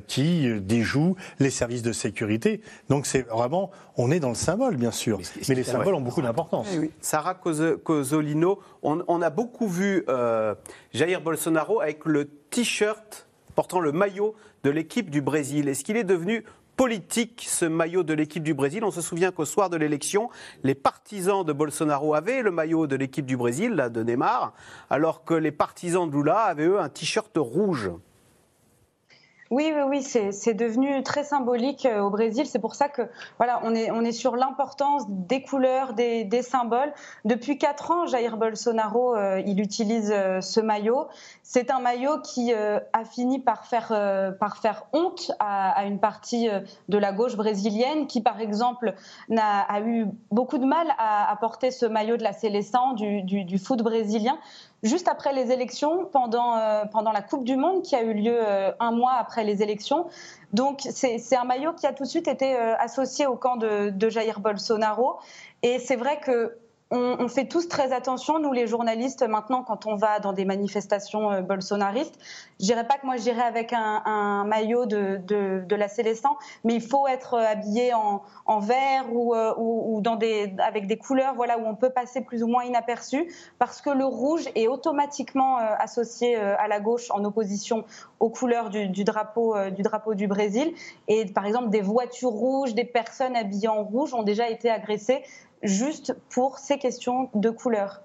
qui déjoue les services de sécurité. Donc c'est vraiment, on est dans le symbole bien sûr, mais, les symboles ont beaucoup d'importance. Eh Sarah Cosolino, on, on, a beaucoup vu Jair Bolsonaro avec le t-shirt portant le maillot de l'équipe du Brésil. Est-ce qu'il est devenu politique, ce maillot de l'équipe du Brésil. On se souvient qu'au soir de l'élection, les partisans de Bolsonaro avaient le maillot de l'équipe du Brésil, là, de Neymar, alors que les partisans de Lula avaient, eux, un t-shirt rouge. Oui, oui, oui, c'est devenu très symbolique euh, au Brésil. C'est pour ça que voilà, on est, sur l'importance des couleurs, des, des, symboles. Depuis quatre ans, Jair Bolsonaro, euh, il utilise euh, ce maillot. C'est un maillot qui a fini par faire, faire honte à, une partie de la gauche brésilienne, qui par exemple a, eu beaucoup de mal à, porter ce maillot de la Célestin du, du, foot brésilien juste après les élections, pendant, euh, la Coupe du Monde qui a eu lieu euh, un mois après les élections. Donc c'est un maillot qui a tout de suite été euh, associé au camp de, de Jair Bolsonaro. Et c'est vrai que on, fait tous très attention, nous les journalistes, maintenant, quand on va dans des manifestations euh, bolsonaristes. Je dirais pas que moi j'irai avec un, maillot de, la Célestin, mais il faut être euh, habillé en, vert euh, ou, des, avec des couleurs voilà, où on peut passer plus ou moins inaperçu, parce que le rouge est automatiquement associé à la gauche en opposition aux couleurs du drapeau du Brésil. Et par exemple, des voitures rouges, des personnes habillées en rouge ont déjà été agressées juste pour ces questions de couleur.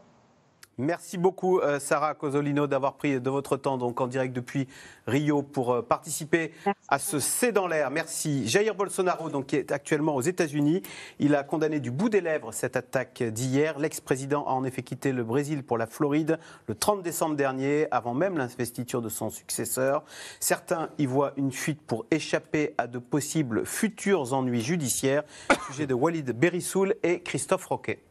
Merci beaucoup, euh, Sarah Cosolino, d'avoir pris de votre temps donc en direct depuis Rio pour euh, participer à ce C'est dans l'air. Merci. Jair Bolsonaro, donc, qui est actuellement aux États-Unis, il a condamné du bout des lèvres cette attaque d'hier. L'ex-président a en effet quitté le Brésil pour la Floride le 30 décembre dernier, avant même l'investiture de son successeur. Certains y voient une fuite pour échapper à de possibles futurs ennuis judiciaires. Sujet de Walid Berissoul et Christophe Roquet.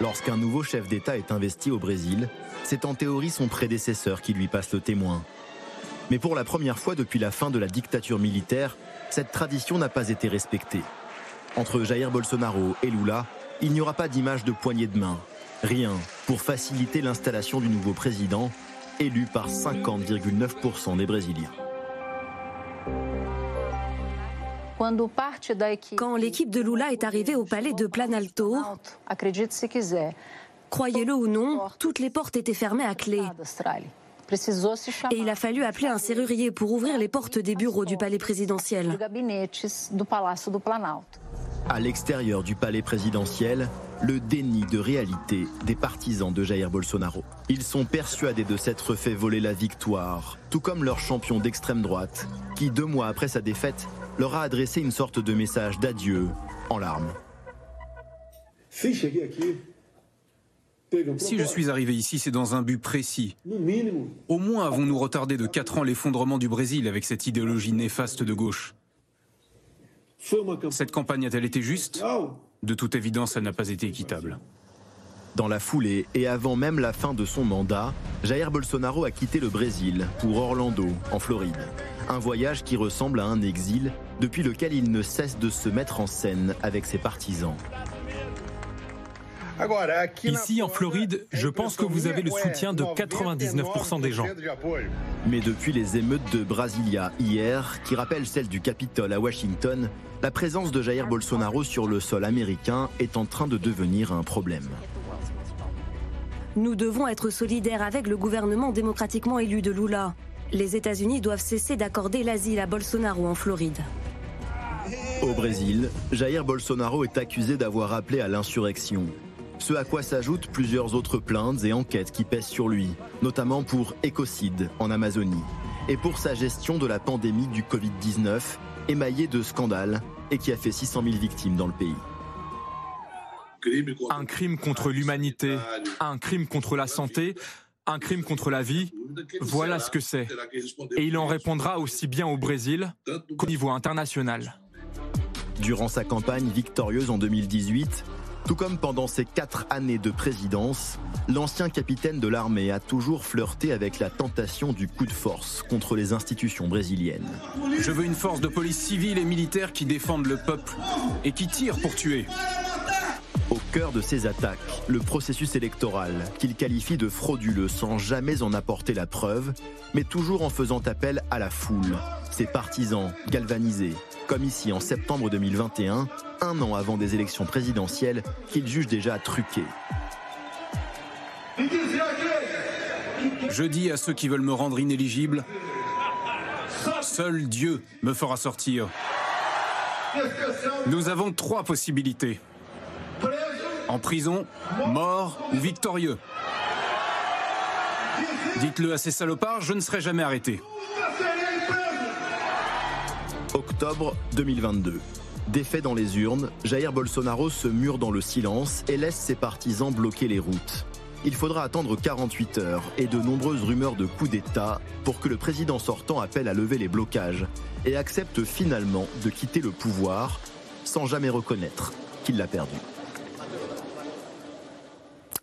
Lorsqu'un nouveau chef d'État est investi au Brésil, c'est en théorie son prédécesseur qui lui passe le témoin. Mais pour la première fois depuis la fin de la dictature militaire, cette tradition n'a pas été respectée. Entre Jair Bolsonaro et Lula, il n'y aura pas d'image de poignée de main. Rien pour faciliter l'installation du nouveau président, élu par 50,9% des Brésiliens. Quand l'équipe de Lula est arrivée au palais de Planalto, croyez-le ou non, toutes les portes étaient fermées à clé. Et il a fallu appeler un serrurier pour ouvrir les portes des bureaux du palais présidentiel. À l'extérieur du palais présidentiel, le déni de réalité des partisans de Jair Bolsonaro. Ils sont persuadés de s'être fait voler la victoire, tout comme leur champion d'extrême droite, qui deux mois après sa défaite leur a adressé une sorte de message d'adieu en larmes. Si je suis arrivé ici, c'est dans un but précis. Au moins avons-nous retardé de 4 ans l'effondrement du Brésil avec cette idéologie néfaste de gauche. Cette campagne a-t-elle été juste? De toute évidence, elle n'a pas été équitable. Dans la foulée et avant même la fin de son mandat, Jair Bolsonaro a quitté le Brésil pour Orlando, en Floride. Un voyage qui ressemble à un exil depuis lequel il ne cesse de se mettre en scène avec ses partisans. Ici, en Floride, je pense que vous avez le soutien de 99% des gens. Mais depuis les émeutes de Brasilia hier, qui rappellent celles du Capitole à Washington, la présence de Jair Bolsonaro sur le sol américain est en train de devenir un problème. Nous devons être solidaires avec le gouvernement démocratiquement élu de Lula. Les États-Unis doivent cesser d'accorder l'asile à Bolsonaro en Floride. Au Brésil, Jair Bolsonaro est accusé d'avoir appelé à l'insurrection. Ce à quoi s'ajoutent plusieurs autres plaintes et enquêtes qui pèsent sur lui, notamment pour écocide en Amazonie et pour sa gestion de la pandémie du Covid-19, émaillée de scandales et qui a fait 600 000 victimes dans le pays. Un crime contre l'humanité, un crime contre la santé, un crime contre la vie, voilà ce que c'est. Et il en répondra aussi bien au Brésil qu'au niveau international. Durant sa campagne victorieuse en 2018, tout comme pendant ses quatre années de présidence, l'ancien capitaine de l'armée a toujours flirté avec la tentation du coup de force contre les institutions brésiliennes. Je veux une force de police civile et militaire qui défende le peuple et qui tire pour tuer. De ces attaques, le processus électoral, qu'il qualifie de frauduleux sans jamais en apporter la preuve, mais toujours en faisant appel à la foule, ses partisans galvanisés, comme ici en septembre 2021, un an avant des élections présidentielles qu'il juge déjà truquées. Je dis à ceux qui veulent me rendre inéligible, seul Dieu me fera sortir. Nous avons trois possibilités en prison, mort ou victorieux. Dites-le à ces salopards, je ne serai jamais arrêté. Octobre 2022. Défait dans les urnes, Jair Bolsonaro se mure dans le silence et laisse ses partisans bloquer les routes. Il faudra attendre 48 heures et de nombreuses rumeurs de coup d'État pour que le président sortant appelle à lever les blocages et accepte finalement de quitter le pouvoir sans jamais reconnaître qu'il l'a perdu.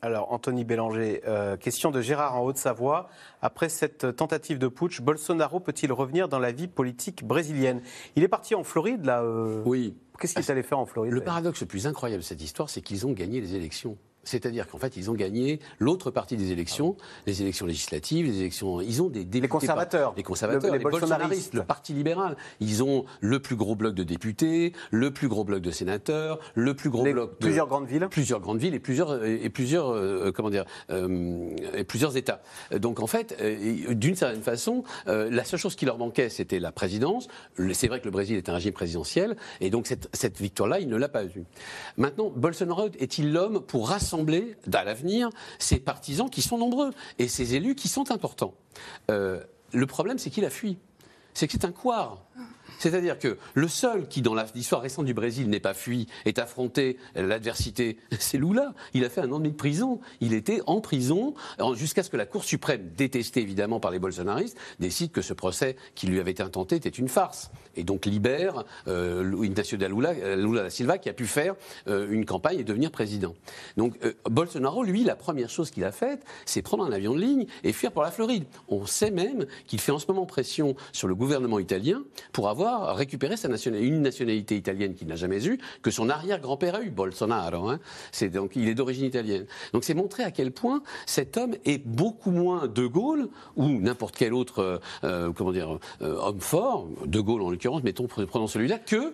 Alors, Anthony Bélanger, euh, question de Gérard en Haute-Savoie. Après cette tentative de putsch, Bolsonaro peut-il revenir dans la vie politique brésilienne? Il est parti en Floride, là euh, Oui. Qu'est-ce qu'il est allé faire en Floride Le paradoxe le plus incroyable de cette histoire, c'est qu'ils ont gagné les élections. C'est-à-dire qu'en fait, ils ont gagné l'autre partie des élections, les élections législatives, les élections. Ils ont des députés. Les conservateurs. Les conservateurs, les, bolsonaristes, le Parti libéral. Ils ont le plus gros bloc de députés, le plus gros bloc de sénateurs, le plus gros bloc de. Plusieurs grandes villes. Plusieurs grandes villes et plusieurs, et plusieurs, euh, comment dire, euh, et plusieurs États. Donc en fait, euh, d'une certaine façon, la seule chose qui leur manquait, c'était la présidence. C'est vrai que le Brésil est un régime présidentiel, et donc cette, cette victoire-là, il ne l'a pas eue. Maintenant, Bolsonaro est-il l'homme pour rassembler rassembler à l'avenir ces partisans qui sont nombreux et ces élus qui sont importants. Euh, le problème, c'est qu'il a fui. C'est que c'est un couard. C'est-à-dire que le seul qui, dans l'histoire récente du Brésil, n'est pas fui, est affronté l'adversité, c'est Lula. Il a fait un an de prison. Il était en prison jusqu'à ce que la Cour suprême, détestée évidemment par les bolsonaristes, décide que ce procès qui lui avait été intenté était une farce. Et donc libère euh, Ignacio da Lula, euh, Lula da Silva, qui a pu faire euh, une campagne et devenir président. Donc euh, Bolsonaro, lui, la première chose qu'il a faite, c'est prendre un avion de ligne et fuir pour la Floride. On sait même qu'il fait en ce moment pression sur le gouvernement italien pour avoir récupérer sa nationalité, une nationalité italienne qu'il n'a jamais eue, que son arrière-grand-père a eu, Bolsonaro. Hein. C'est donc, il est d'origine italienne. Donc c'est montrer à quel point cet homme est beaucoup moins De Gaulle ou n'importe quel autre, euh, euh, comment dire, euh, homme fort, De Gaulle en l'occurrence, mettons, prenons celui-là, que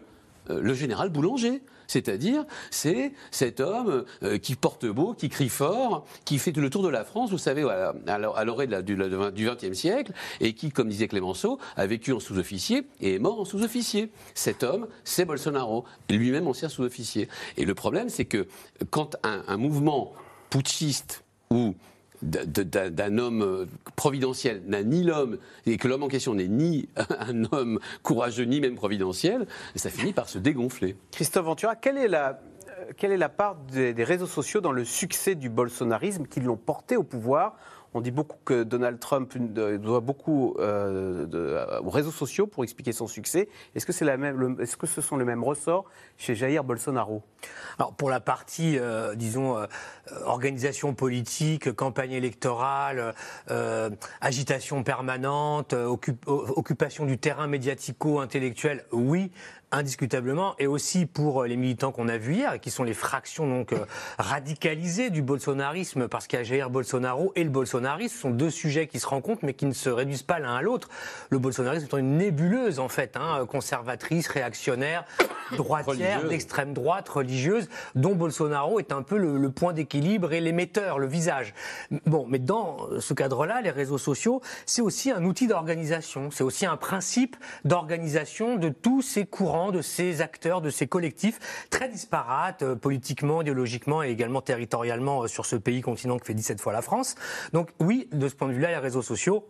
le général Boulanger. C'est-à-dire, c'est cet homme euh, qui porte beau, qui crie fort, qui fait le tour de la France, vous savez, à l'orée du XXe siècle, et qui, comme disait Clémenceau, a vécu en sous-officier et est mort en sous-officier. Cet homme, c'est Bolsonaro, lui-même ancien sous-officier. Et le problème, c'est que quand un, un mouvement putschiste ou d'un homme euh, providentiel n'a ni l'homme, et que l'homme en question n'est ni un homme courageux, ni même providentiel, ça finit par se dégonfler. Christophe Ventura, quelle est la, quelle est la part des réseaux sociaux dans le succès du bolsonarisme qui l'ont porté au pouvoir on dit beaucoup que Donald Trump doit beaucoup euh, de, aux réseaux sociaux pour expliquer son succès. Est-ce que, ce sont les mêmes ressorts chez Jair Bolsonaro? Alors pour la partie, euh, disons, euh, organisation politique, campagne électorale, agitation permanente, occupation du terrain médiatico-intellectuel, oui indiscutablement, et aussi pour euh, les militants qu'on a vus hier, qui sont les fractions donc euh, radicalisées du bolsonarisme, parce qu'il y a Jair Bolsonaro et le bolsonarisme, ce sont deux sujets qui se rencontrent, mais qui ne se réduisent pas l'un à l'autre. Le bolsonarisme étant une nébuleuse, en fait, hein, conservatrice, réactionnaire, droitière, d'extrême droite, religieuse, dont Bolsonaro est un peu le, le point d'équilibre et l'émetteur, le visage. Bon, mais dans ce cadre-là, les réseaux sociaux, c'est aussi un outil d'organisation, c'est aussi un principe d'organisation de tous ces courants de ces acteurs, de ces collectifs très disparates, euh, politiquement, idéologiquement et également territorialement euh, sur ce pays continent que fait 17 fois la France. Donc oui, de ce point de vue-là, les réseaux sociaux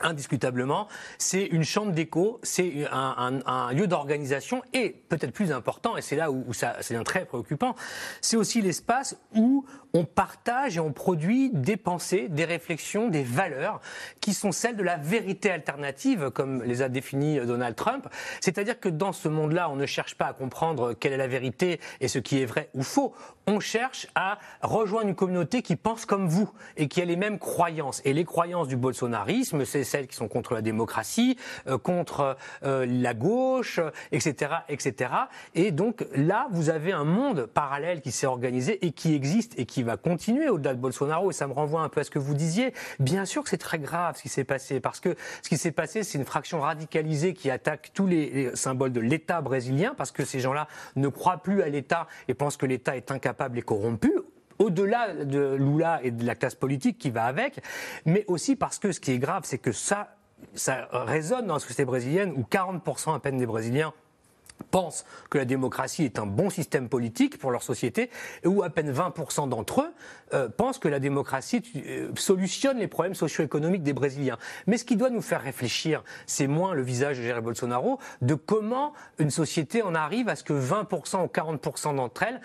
indiscutablement, c'est une chambre d'écho, c'est un, lieu d'organisation et peut-être plus important, et c'est là où, ça c'est très préoccupant, c'est aussi l'espace où on partage et on produit des pensées, des réflexions, des valeurs qui sont celles de la vérité alternative, comme les a définies Donald Trump. C'est-à-dire que dans ce monde-là, on ne cherche pas à comprendre quelle est la vérité et ce qui est vrai ou faux. On cherche à rejoindre une communauté qui pense comme vous et qui a les mêmes croyances. Et les croyances du bolsonarisme, c'est celles qui sont contre la démocratie, euh, contre euh, la gauche, etc., etc. Et donc là, vous avez un monde parallèle qui s'est organisé et qui existe et qui va continuer au-delà de Bolsonaro. Et ça me renvoie un peu à ce que vous disiez. Bien sûr que c'est très grave ce qui s'est passé, parce que ce qui s'est passé, c'est une fraction radicalisée qui attaque tous les, symboles de l'État brésilien, parce que ces gens-là ne croient plus à l'État et pensent que l'État est incapable et corrompu au-delà de Lula et de la classe politique qui va avec, mais aussi parce que ce qui est grave, c'est que ça, ça résonne dans la société brésilienne où 40% à peine des Brésiliens pensent que la démocratie est un bon système politique pour leur société, où à peine 20% d'entre eux euh, pensent que la démocratie euh, solutionne les problèmes socio-économiques des Brésiliens. Mais ce qui doit nous faire réfléchir, c'est moins le visage de Jair Bolsonaro, de comment une société en arrive à ce que 20% ou 40% d'entre elles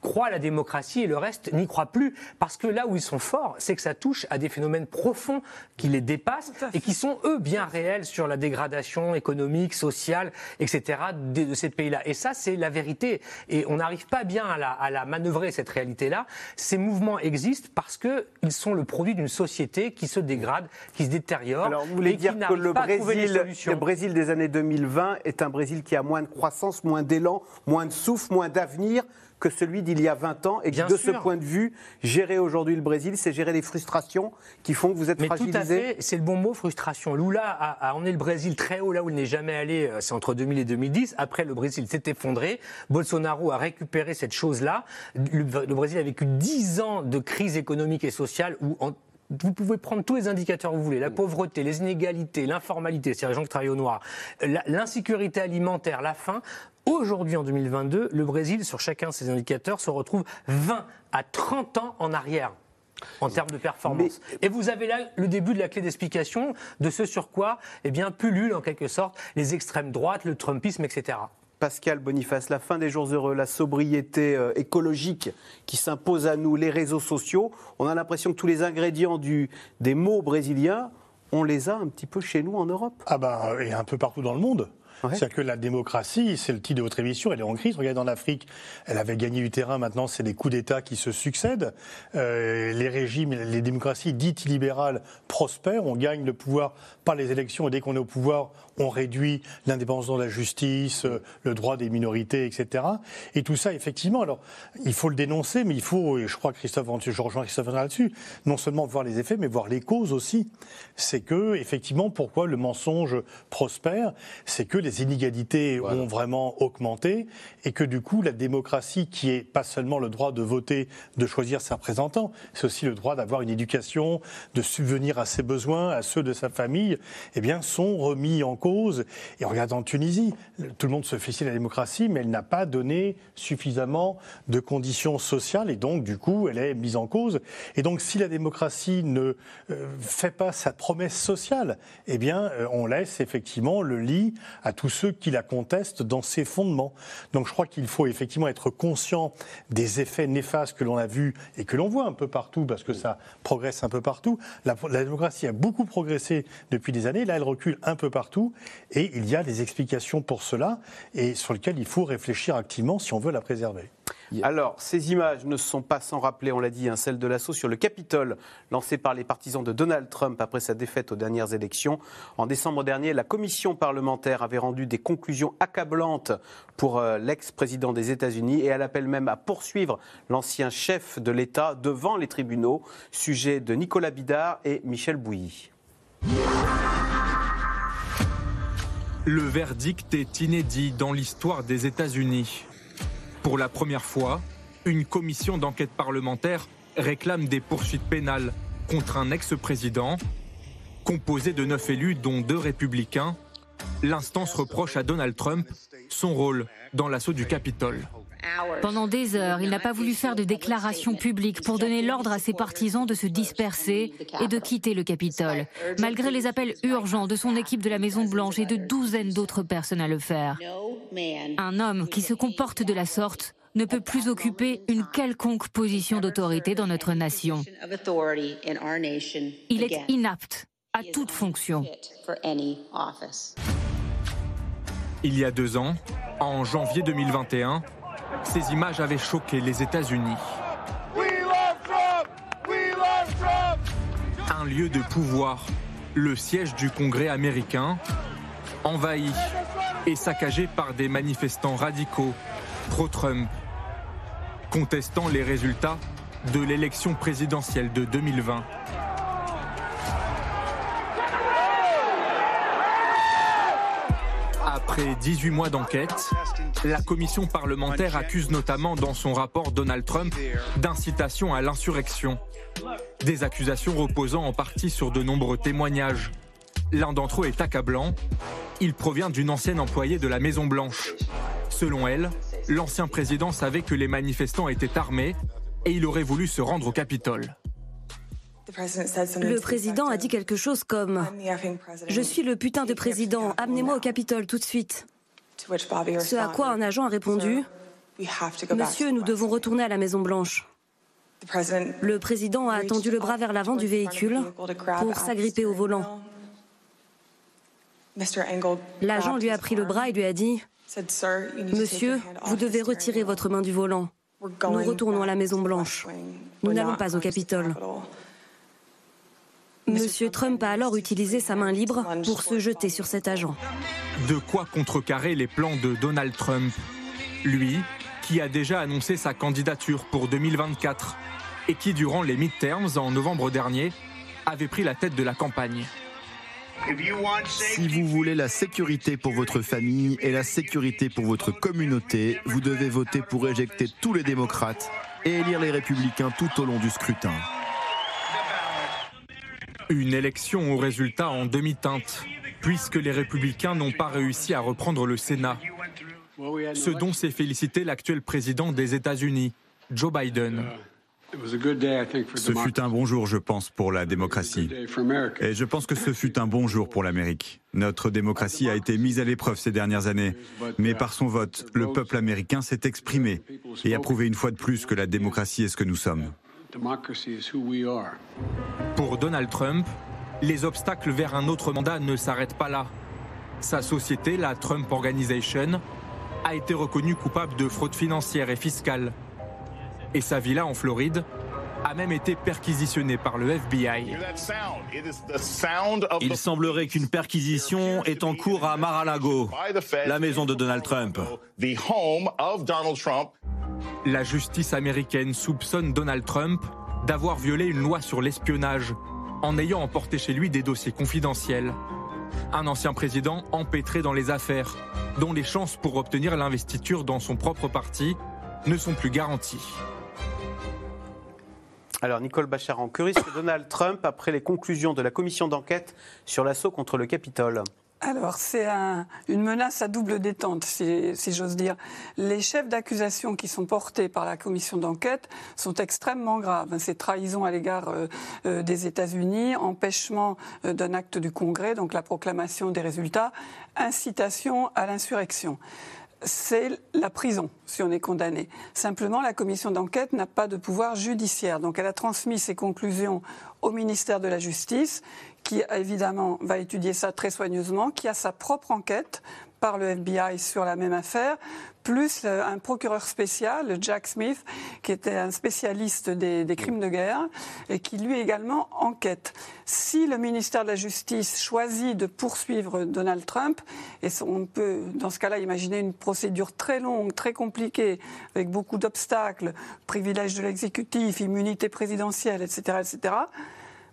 croient à la démocratie et le reste n'y croit plus. Parce que là où ils sont forts, c'est que ça touche à des phénomènes profonds qui les dépassent et qui sont, eux, bien réels sur la dégradation économique, sociale, etc. de, ces pays-là. Et ça, c'est la vérité. Et on n'arrive pas bien à la, à la manœuvrer, cette réalité-là. Ces mouvements existent parce qu'ils sont le produit d'une société qui se dégrade, qui se détériore. Alors, vous voulez dire que le Brésil, le Brésil des années 2020 est un Brésil qui a moins de croissance, moins d'élan, moins de souffle, moins d'avenir que celui d'il y a 20 ans et que de ce point de vue, gérer aujourd'hui le Brésil, c'est gérer les frustrations qui font que vous êtes Mais fragilisé. Tout à fait, c'est le bon mot, frustration. Lula a, emmené le Brésil très haut, là où il n'est jamais allé, euh, c'est entre 2000 et 2010. Après, le Brésil s'est effondré. Bolsonaro a récupéré cette chose-là. Le, Brésil a vécu 10 ans de crise économique et sociale où vous pouvez prendre tous les indicateurs que vous voulez, la pauvreté, les inégalités, l'informalité, c'est-à-dire les gens qui travaillent au noir, l'insécurité alimentaire, la faim, Aujourd'hui, en 2022, le Brésil, sur chacun de ces indicateurs, se retrouve 20 à 30 ans en arrière en termes de performance. Et vous avez là le début de la clé d'explication de ce sur quoi eh bien, pullulent en quelque sorte les extrêmes droites, le Trumpisme, etc. Pascal Boniface, la fin des jours heureux, la sobriété euh, écologique qui s'impose à nous, les réseaux sociaux, on a l'impression que tous les ingrédients du, des mots brésiliens, on les a un petit peu chez nous en Europe. Ah ben, et un peu partout dans le monde. C'est-à-dire que la démocratie, c'est le titre de votre émission, elle est en crise. Regardez en Afrique, elle avait gagné du terrain, maintenant c'est des coups d'État qui se succèdent. Euh, les régimes, les démocraties dites libérales prospèrent, on gagne le pouvoir par les élections et dès qu'on est au pouvoir, on réduit l'indépendance de la justice, euh, le droit des minorités, etc. Et tout ça, effectivement, alors il faut le dénoncer, mais il faut, et je crois que Christophe, je rejoins Christophe là-dessus, non seulement voir les effets, mais voir les causes aussi. C'est que, effectivement, pourquoi le mensonge prospère, c'est que les inégalités ont vraiment augmenté et que du coup la démocratie, qui est pas seulement le droit de voter, de choisir ses représentants, c'est aussi le droit d'avoir une éducation, de subvenir à ses besoins, à ceux de sa famille, eh bien, sont remis en cause. Et on regarde en Tunisie, tout le monde se félicite de la démocratie, mais elle n'a pas donné suffisamment de conditions sociales et donc, du coup, elle est mise en cause. Et donc, si la démocratie ne euh, fait pas sa promesse sociale, eh bien, euh, on laisse effectivement le lit à tous ceux qui la contestent dans ses fondements. Donc, je crois qu'il faut effectivement être conscient des effets néfastes que l'on a vus et que l'on voit un peu partout, parce que ça progresse un peu partout. La démocratie a beaucoup progressé depuis des années. Là, elle recule un peu partout. Et il y a des explications pour cela et sur lesquelles il faut réfléchir activement si on veut la préserver. Alors, ces images ne sont pas sans rappeler, on l'a dit, un celle de l'assaut sur le Capitole, lancé par les partisans de Donald Trump après sa défaite aux dernières élections. En décembre dernier, la commission parlementaire avait rendu des conclusions accablantes pour euh, l'ex-président des États-Unis et elle appelle même à poursuivre l'ancien chef de l'État devant les tribunaux, sujet de Nicolas Bidard et Michel Bouilly. Le verdict est inédit dans l'histoire des États-Unis. Pour la première fois, une commission d'enquête parlementaire réclame des poursuites pénales contre un ex-président. Composé de neuf élus, dont deux républicains, l'instance reproche à Donald Trump son rôle dans l'assaut du Capitole. Pendant des heures, il n'a pas voulu faire de déclaration publique pour donner l'ordre à ses partisans de se disperser et de quitter le Capitole, malgré les appels urgents de son équipe de la Maison-Blanche et de douzaines d'autres personnes à le faire. Un homme qui se comporte de la sorte ne peut plus occuper une quelconque position d'autorité dans notre nation. Il est inapte à toute fonction. Il y a deux ans, en janvier 2021, ces images avaient choqué les États-Unis. Un lieu de pouvoir, le siège du Congrès américain, envahi et saccagé par des manifestants radicaux pro-Trump, contestant les résultats de l'élection présidentielle de 2020. Après 18 mois d'enquête, la commission parlementaire accuse notamment dans son rapport Donald Trump d'incitation à l'insurrection. Des accusations reposant en partie sur de nombreux témoignages. L'un d'entre eux est accablant. Il provient d'une ancienne employée de la Maison Blanche. Selon elle, l'ancien président savait que les manifestants étaient armés et il aurait voulu se rendre au Capitole. Le président a dit quelque chose comme ⁇ Je suis le putain de président, amenez-moi au Capitole tout de suite ⁇ Ce à quoi un agent a répondu ⁇ Monsieur, nous devons retourner à la Maison-Blanche. Le président a tendu le bras vers l'avant du véhicule pour s'agripper au volant. L'agent lui a pris le bras et lui a dit ⁇ Monsieur, vous devez retirer votre main du volant. Nous retournons à la Maison-Blanche. Nous n'allons pas au Capitole. Monsieur Trump a alors utilisé sa main libre pour se jeter sur cet agent. De quoi contrecarrer les plans de Donald Trump Lui, qui a déjà annoncé sa candidature pour 2024 et qui, durant les midterms en novembre dernier, avait pris la tête de la campagne. Si vous voulez la sécurité pour votre famille et la sécurité pour votre communauté, vous devez voter pour éjecter tous les démocrates et élire les républicains tout au long du scrutin. Une élection au résultat en demi-teinte, puisque les républicains n'ont pas réussi à reprendre le Sénat. Ce dont s'est félicité l'actuel président des États-Unis, Joe Biden. Ce fut un bon jour, je pense, pour la démocratie. Et je pense que ce fut un bon jour pour l'Amérique. Notre démocratie a été mise à l'épreuve ces dernières années, mais par son vote, le peuple américain s'est exprimé et a prouvé une fois de plus que la démocratie est ce que nous sommes. Pour Donald Trump, les obstacles vers un autre mandat ne s'arrêtent pas là. Sa société, la Trump Organization, a été reconnue coupable de fraude financière et fiscale. Et sa villa en Floride a même été perquisitionnée par le FBI. Il semblerait qu'une perquisition est en cours à Mar-a-Lago, la maison de Donald Trump. La justice américaine soupçonne Donald Trump d'avoir violé une loi sur l'espionnage en ayant emporté chez lui des dossiers confidentiels. Un ancien président empêtré dans les affaires, dont les chances pour obtenir l'investiture dans son propre parti ne sont plus garanties. Alors, Nicole Bacharan, que risque Donald Trump après les conclusions de la commission d'enquête sur l'assaut contre le Capitole alors, c'est une menace à double détente, si, j'ose dire. Les chefs d'accusation qui sont portés par la commission d'enquête sont extrêmement graves. C'est trahison à l'égard euh, euh, des États-Unis, empêchement euh, d'un acte du Congrès, donc la proclamation des résultats, incitation à l'insurrection c'est la prison si on est condamné. Simplement, la commission d'enquête n'a pas de pouvoir judiciaire. Donc elle a transmis ses conclusions au ministère de la Justice, qui évidemment va étudier ça très soigneusement, qui a sa propre enquête par le FBI sur la même affaire, plus un procureur spécial, Jack Smith, qui était un spécialiste des, crimes de guerre et qui lui également enquête. Si le ministère de la Justice choisit de poursuivre Donald Trump, et on peut dans ce cas-là imaginer une procédure très longue, très compliquée, avec beaucoup d'obstacles, privilèges de l'exécutif, immunité présidentielle, etc., etc.,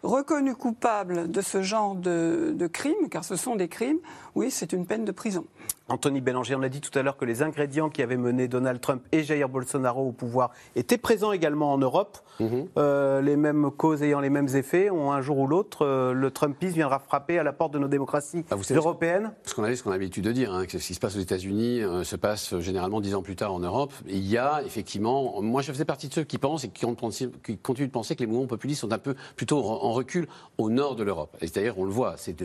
reconnu coupable de ce genre de, de crimes, car ce sont des crimes, oui, c'est une peine de prison. Anthony Bélanger, on a dit tout à l'heure que les ingrédients qui avaient mené Donald Trump et Jair Bolsonaro au pouvoir étaient présents également en Europe. Mhm. Euh, les mêmes causes ayant les mêmes effets, ont un jour ou l'autre, euh, le Trumpisme viendra frapper à la porte de nos démocraties ah, européennes. Ce qu'on a, ce qu'on a l'habitude de dire, hein, que ce qui se passe aux États-Unis euh, se passe généralement dix ans plus tard en Europe. il y a effectivement, moi je faisais partie de ceux qui pensent et qui, qui continuent de penser que les mouvements populistes sont un peu plutôt en recul au nord de l'Europe. Et d'ailleurs, on le voit, c'est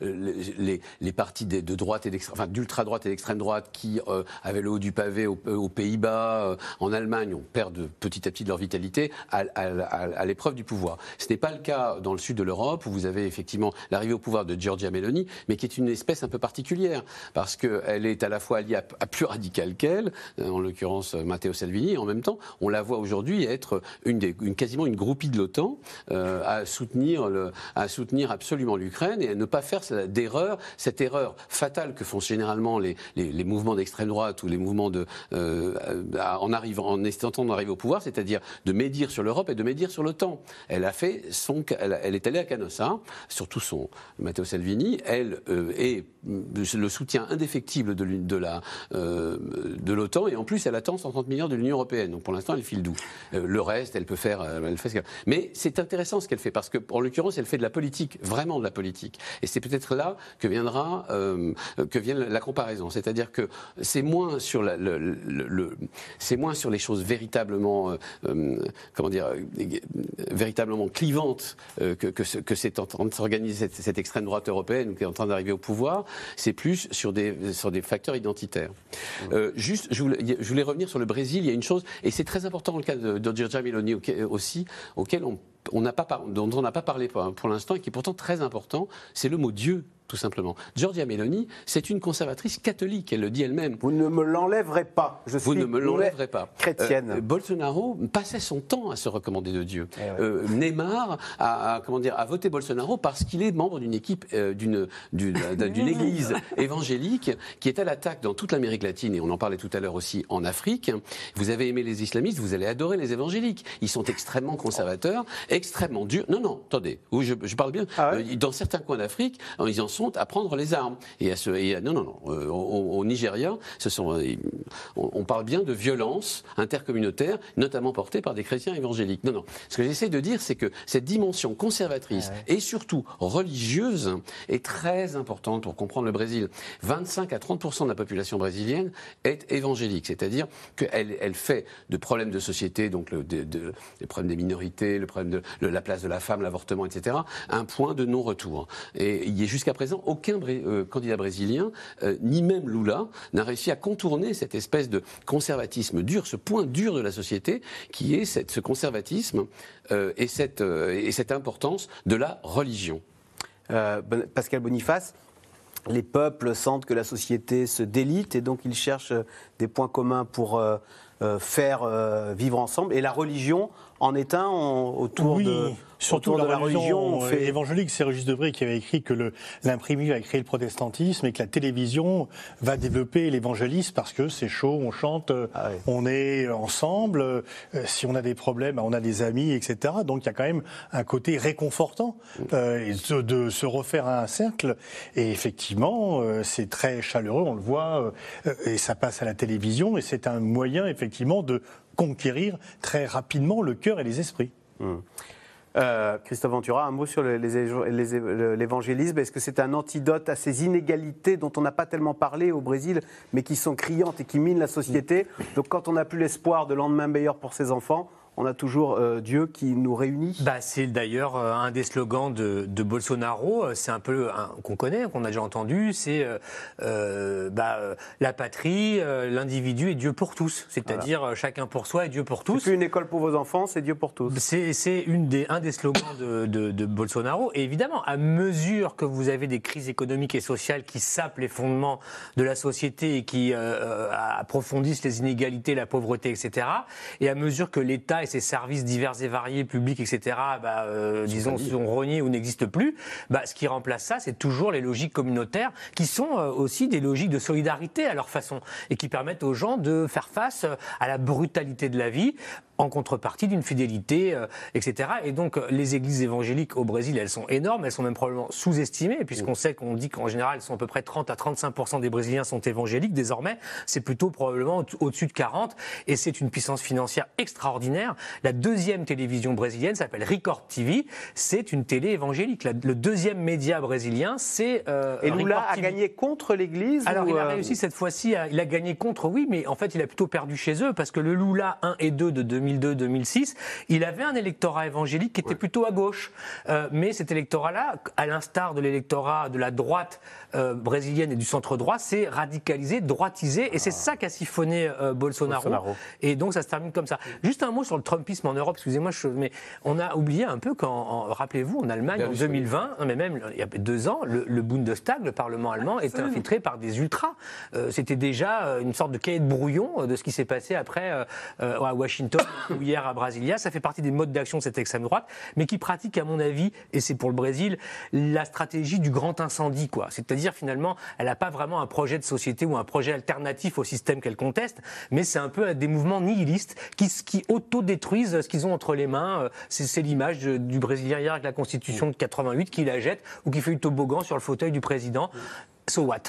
les, les, partis de, droite et enfin d'ultra droite et d'extrême droite qui euh, avaient le haut du pavé aux, Pays-Bas, euh, en Allemagne, on perd petit à petit de leur vitalité à, l'épreuve du pouvoir. Ce n'est pas le cas dans le sud de l'Europe où vous avez effectivement l'arrivée au pouvoir de Giorgia Meloni, mais qui est une espèce un peu particulière parce qu'elle est à la fois alliée à, plus radical qu'elle, euh, en l'occurrence Matteo Salvini, et en même temps, on la voit aujourd'hui être une, quasiment une groupie de l'OTAN à soutenir le, à soutenir absolument l'Ukraine et à ne pas faire d'erreur, cette erreur fatale que font généralement les, mouvements d'extrême droite ou les mouvements de, euh, en, arrivant, en tentant d'arriver au pouvoir, c'est-à-dire de médire sur l'Europe et de médire sur l'OTAN. Elle a fait son, elle, est allée à Canossa, surtout son Matteo Salvini, elle euh, est le soutien indéfectible de, euh, de l'OTAN et en plus elle attend 130 milliards de l'Union européenne. Donc pour l'instant elle file doux. le reste, elle peut faire, elle fait Mais c'est intéressant ce qu'elle fait parce que en l'occurrence elle fait de la politique, vraiment de la politique. Et c'est peut-être là que viendra que vient la comparaison. C'est-à-dire que c'est moins sur le, c'est moins sur les choses véritablement, euh, euh, comment dire, euh, véritablement clivantes que, que, c'est en train de s'organiser cette, extrême droite européenne qui est en train d'arriver au pouvoir. C'est plus sur des sur des facteurs identitaires. juste, je voulais, revenir sur le Brésil. Il y a une chose, et c'est très important dans le cas de, de Giorgia Meloni aussi, auquel on, on n'a pas, dont on n'a pas parlé pour l'instant et qui est pourtant très important, c'est le mot Dieu tout simplement. Giorgia Meloni, c'est une conservatrice catholique, elle le dit elle-même. Vous ne me l'enlèverez pas. Je Vous ne me l'enlèverez pas. Chrétienne. Euh, Bolsonaro passait son temps à se recommander de Dieu. Eh euh, Neymar a, comment dire, a voté Bolsonaro parce qu'il est membre d'une équipe, euh, d'une, d'une, église évangélique qui est à l'attaque dans toute l'Amérique latine, et on en parlait tout à l'heure aussi en Afrique. Vous avez aimé les islamistes, vous allez adorer les évangéliques. Ils sont extrêmement conservateurs, extrêmement durs. Non, non, attendez, je, je parle bien. Ah dans certains coins d'Afrique, ils en sont à prendre les armes. Et à ce, non, non, non. Euh, au, Nigeria, ce sont, euh, on, parle bien de violence intercommunautaire, notamment portée par des chrétiens évangéliques. Non, non. Ce que j'essaie de dire, c'est que cette dimension conservatrice et surtout religieuse est très importante pour comprendre le Brésil. 25 à 30% de la population brésilienne est évangélique, c'est-à-dire qu'elle elle fait de problèmes de société, donc le, de, les problèmes des minorités, le problème de la place de la femme, l'avortement, etc., un point de non-retour. Et il y est jusqu'à présent aucun euh, candidat brésilien, euh, ni même Lula, n'a réussi à contourner cette espèce de conservatisme dur, ce point dur de la société, qui est ce conservatisme euh, et cette importance de la religion. Pascal Boniface, les peuples sentent que la société se délite et donc ils cherchent des points communs pour faire vivre ensemble. Et la religion en est un autour de Surtout de la religion, évangélique, c'est Régis Debray qui avait écrit que l'imprimerie va créer le protestantisme et que la télévision va développer l'évangélisme parce que c'est chaud, on chante, ah on est ensemble. Euh, si on a des problèmes, on a des amis, etc. Donc il y a quand même un côté réconfortant euh, de, se refaire à un cercle. Et effectivement, euh, c'est très chaleureux, on le voit, et ça passe à la télévision et c'est un moyen effectivement de conquérir très rapidement le cœur et les esprits. Mmh. Euh, Christophe Ventura, un mot sur l'évangélisme. Est-ce que c'est un antidote à ces inégalités dont on n'a pas tellement parlé au Brésil, mais qui sont criantes et qui minent la société? Donc quand on n'a plus l'espoir de lendemain meilleur pour ses enfants, on a toujours euh, Dieu qui nous réunit. Bah, c'est d'ailleurs euh, un des slogans de, Bolsonaro. Euh, c'est un peu qu'on connaît, qu'on a déjà entendu. C'est bah, la patrie, l'individu et Dieu pour tous. C'est-à-dire chacun pour soi et Dieu pour tous. C'est une école pour vos enfants, c'est Dieu pour tous. C'est des, un des slogans de, Bolsonaro. Et évidemment, à mesure que vous avez des crises économiques et sociales qui sapent les fondements de la société et qui approfondissent les inégalités, la pauvreté, etc. Et à mesure que l'État et ses services divers et variés, publics, etc., bah, euh, disons, sont reniés ou n'existent plus, bah, ce qui remplace ça, c'est toujours les logiques communautaires qui sont euh, aussi des logiques de solidarité à leur façon et qui permettent aux gens de faire face euh, à la brutalité de la vie en contrepartie d'une fidélité, etc. Et donc, les églises évangéliques au Brésil, elles sont énormes, elles sont même probablement sous-estimées, puisqu'on sait qu'on dit qu'en général, elles sont à peu près 30 à 35 des Brésiliens sont évangéliques désormais. C'est plutôt probablement au-dessus de 40, et c'est une puissance financière extraordinaire la deuxième télévision brésilienne s'appelle Record TV. C'est une télé évangélique. le deuxième média brésilien, c'est. Euh, et Lula a gagné contre l'Église Alors, il a euh, réussi cette fois-ci. Il a gagné contre, oui, mais en fait, il a plutôt perdu chez eux parce que le Lula 1 et 2 de 2002-2006, il avait un électorat évangélique qui était plutôt à gauche. Euh, mais cet électorat-là, à l'instar de l'électorat de la droite euh, brésilienne et du centre droit, s'est radicalisé, droitisé, et c'est ça qu'a siphonné Bolsonaro. Bolsonaro. Et donc, ça se termine comme ça. Juste un mot sur le Trumpisme en Europe, excusez-moi, mais on a oublié un peu quand, rappelez-vous, en Allemagne, en 2020, mais même il y a deux ans, le, Bundestag, le Parlement allemand, était infiltré par des ultras. Euh, c'était déjà euh, une sorte de cahier de brouillon euh, de ce qui s'est passé après à Washington ou hier à Brasilia. Ça fait partie des modes d'action de cette extrême droite, mais qui pratique, à mon avis, et c'est pour le Brésil, la stratégie du grand incendie, quoi. C'est-à-dire, finalement, elle n'a pas vraiment un projet de société ou un projet alternatif au système qu'elle conteste, mais c'est un peu des mouvements nihilistes qui, qui auto détruisent ce qu'ils ont entre les mains. Euh, c'est l'image du Brésilien hier avec la Constitution de 88 qui la jette ou qui fait du toboggan sur le fauteuil du président. So what?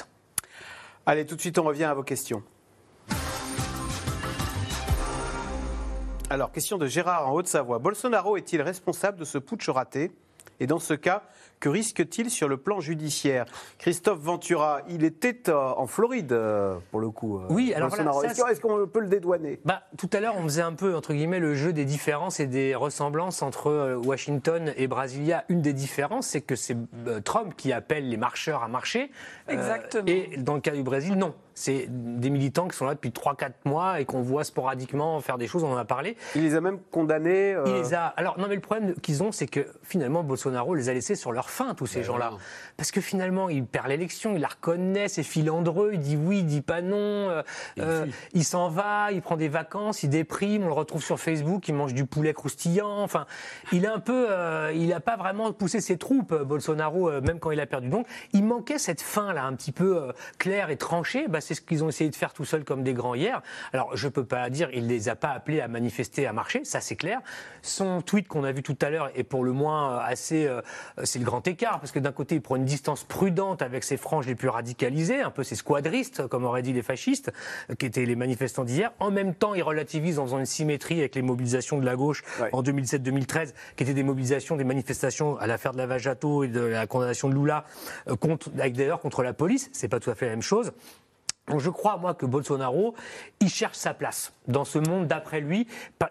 Allez, tout de suite, on revient à vos questions. Alors, question de Gérard en Haute-Savoie. Bolsonaro est-il responsable de ce putsch raté? Et dans ce cas, que risque-t-il sur le plan judiciaire? Christophe Ventura, il était euh, en Floride, euh, pour le coup. Euh, oui, alors est-ce qu'on peut le dédouaner? Bah, Tout à l'heure, on faisait un peu, entre guillemets, le jeu des différences et des ressemblances entre Washington et Brasilia. Une des différences, c'est que c'est Trump qui appelle les marcheurs à marcher. Exactement. et dans le cas du Brésil, non c'est des militants qui sont là depuis 3-4 mois et qu'on voit sporadiquement faire des choses, on en a parlé. Il les a même condamnés Il les a. Alors, non, mais le problème qu'ils ont, c'est que finalement, Bolsonaro les a laissés sur leur faim, tous ces ben gens-là. Parce que finalement, il perd l'élection, il la reconnaît, c'est filandreux, il dit oui, il dit pas non, euh, euh, il s'en va, il prend des vacances, il déprime, on le retrouve sur Facebook, il mange du poulet croustillant. Enfin, il est un peu. Euh, il n'a pas vraiment poussé ses troupes, Bolsonaro, même quand il a perdu. Donc, il manquait cette fin, là, un petit peu claire et tranchée. Bah, c'est ce qu'ils ont essayé de faire tout seuls comme des grands hier. Alors, je ne peux pas dire, il ne les a pas appelés à manifester, à marcher, ça c'est clair. Son tweet qu'on a vu tout à l'heure est pour le moins assez. C'est le grand écart, parce que d'un côté, il prend une distance prudente avec ses franges les plus radicalisées, un peu ses squadristes, comme auraient dit les fascistes, qui étaient les manifestants d'hier. En même temps, il relativise en faisant une symétrie avec les mobilisations de la gauche en 2007-2013, qui étaient des mobilisations, des manifestations à l'affaire de la Vajato et de la condamnation de Lula, euh, contre, d'ailleurs contre la police. C'est pas tout à fait la même chose. Donc je crois, moi, que Bolsonaro, il cherche sa place dans ce monde d'après lui,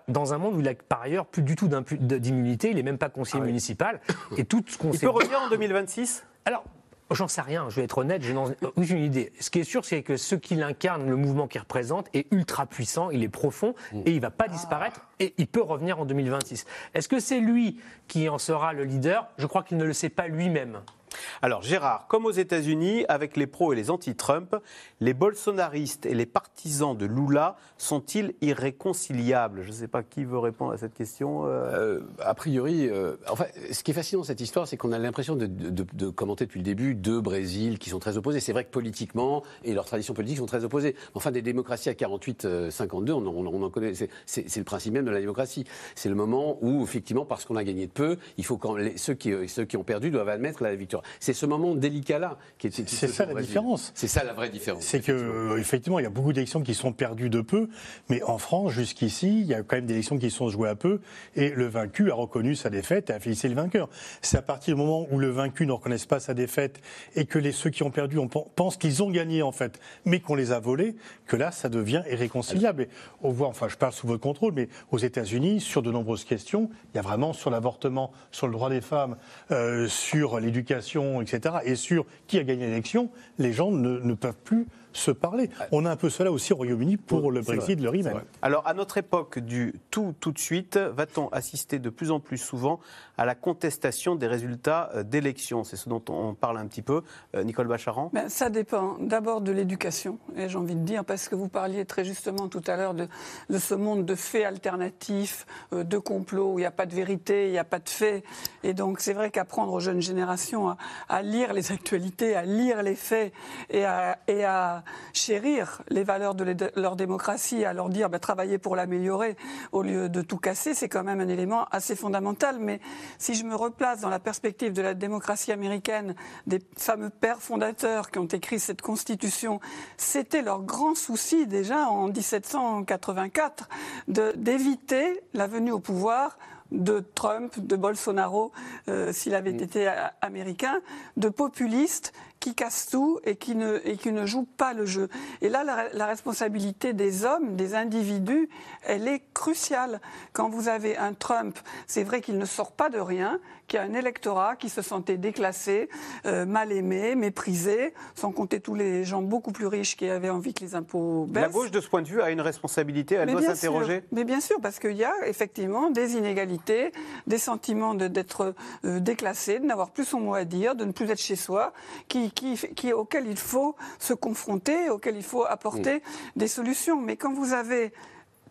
dans un monde où il a par ailleurs plus du tout d'immunité, il n'est même pas conseiller ah municipal. Et tout ce qu'on Il peut revenir en 2026 Alors, J'en sais rien, je vais être honnête, j'ai aucune idée. Ce qui est sûr, c'est que ce qu'il incarne, le mouvement qu'il représente, est ultra puissant, il est profond mm. et il ne va pas disparaître et il peut revenir en 2026. Est-ce que c'est lui qui en sera le leader? Je crois qu'il ne le sait pas lui-même. Alors Gérard, comme aux États-Unis, avec les pros et les anti-Trump, les bolsonaristes et les partisans de Lula sont-ils irréconciliables? Je ne sais pas qui veut répondre à cette question. Euh. Euh, a priori, euh, enfin, ce qui est fascinant dans cette histoire, c'est qu'on a l'impression de, commenter depuis le début deux Brésil qui sont très opposés. C'est vrai que politiquement et leurs traditions politiques sont très opposées. Enfin, des démocraties à 48-52, on, en connaît. C'est le principe même de la démocratie. C'est le moment où, effectivement, parce qu'on a gagné de peu, il faut quand ceux qui ont perdu doivent admettre la victoire. C'est ce moment délicat-là qui est. C'est ça la différence. C'est ça la vraie différence. C'est que effectivement, il y a beaucoup d'élections qui sont perdues de peu, mais en France, jusqu'ici, il y a quand même des élections qui sont jouées à peu, et le vaincu a reconnu sa défaite et a félicité le vainqueur. C'est à partir du moment où le vaincu ne reconnaît pas sa défaite et que les, ceux qui ont perdu on pensent qu'ils ont gagné en fait, mais qu'on les a volés, que là, ça devient irréconciliable. Et on voit, enfin, je parle sous votre contrôle, mais aux États-Unis, sur de nombreuses questions, il y a vraiment sur l'avortement, sur le droit des femmes, euh, sur l'éducation, etc., et sur qui a gagné l'élection, les gens ne, ne peuvent plus se parler. On a un peu cela aussi au Royaume-Uni pour le Brexit, le Remain. Alors, à notre époque du tout tout de suite, va-t-on assister de plus en plus souvent à la contestation des résultats euh, d'élections? C'est ce dont on parle un petit peu. Euh, Nicole Bacharan? Ben, Ça dépend d'abord de l'éducation, et j'ai envie de dire, parce que vous parliez très justement tout à l'heure de, de, ce monde de faits alternatifs, euh, de complots, où il n'y a pas de vérité, il n'y a pas de faits. Et donc, c'est vrai qu'apprendre aux jeunes générations à, à, lire les actualités, à lire les faits et à, et à chérir les valeurs de leur démocratie, à leur dire bah, travailler pour l'améliorer au lieu de tout casser, c'est quand même un élément assez fondamental. Mais si je me replace dans la perspective de la démocratie américaine, des fameux pères fondateurs qui ont écrit cette constitution, c'était leur grand souci déjà en 1784 d'éviter la venue au pouvoir de Trump, de Bolsonaro, euh, s'il avait mm. été américain, de populistes qui casse tout et qui ne, et qui ne joue pas le jeu. Et là, la, responsabilité des hommes, des individus, elle est cruciale. Quand vous avez un Trump, c'est vrai qu'il ne sort pas de rien, qu'il y a un électorat qui se sentait déclassé, euh, mal aimé, méprisé, sans compter tous les gens beaucoup plus riches qui avaient envie que les impôts baissent. La gauche, de ce point de vue, a une responsabilité, elle doit s'interroger Mais bien sûr, parce qu'il y a effectivement des inégalités, des sentiments d'être euh, déclassé, de n'avoir plus son mot à dire, de ne plus être chez soi, qui, qui, auquel il faut se confronter, auquel il faut apporter mm. des solutions. Mais quand vous avez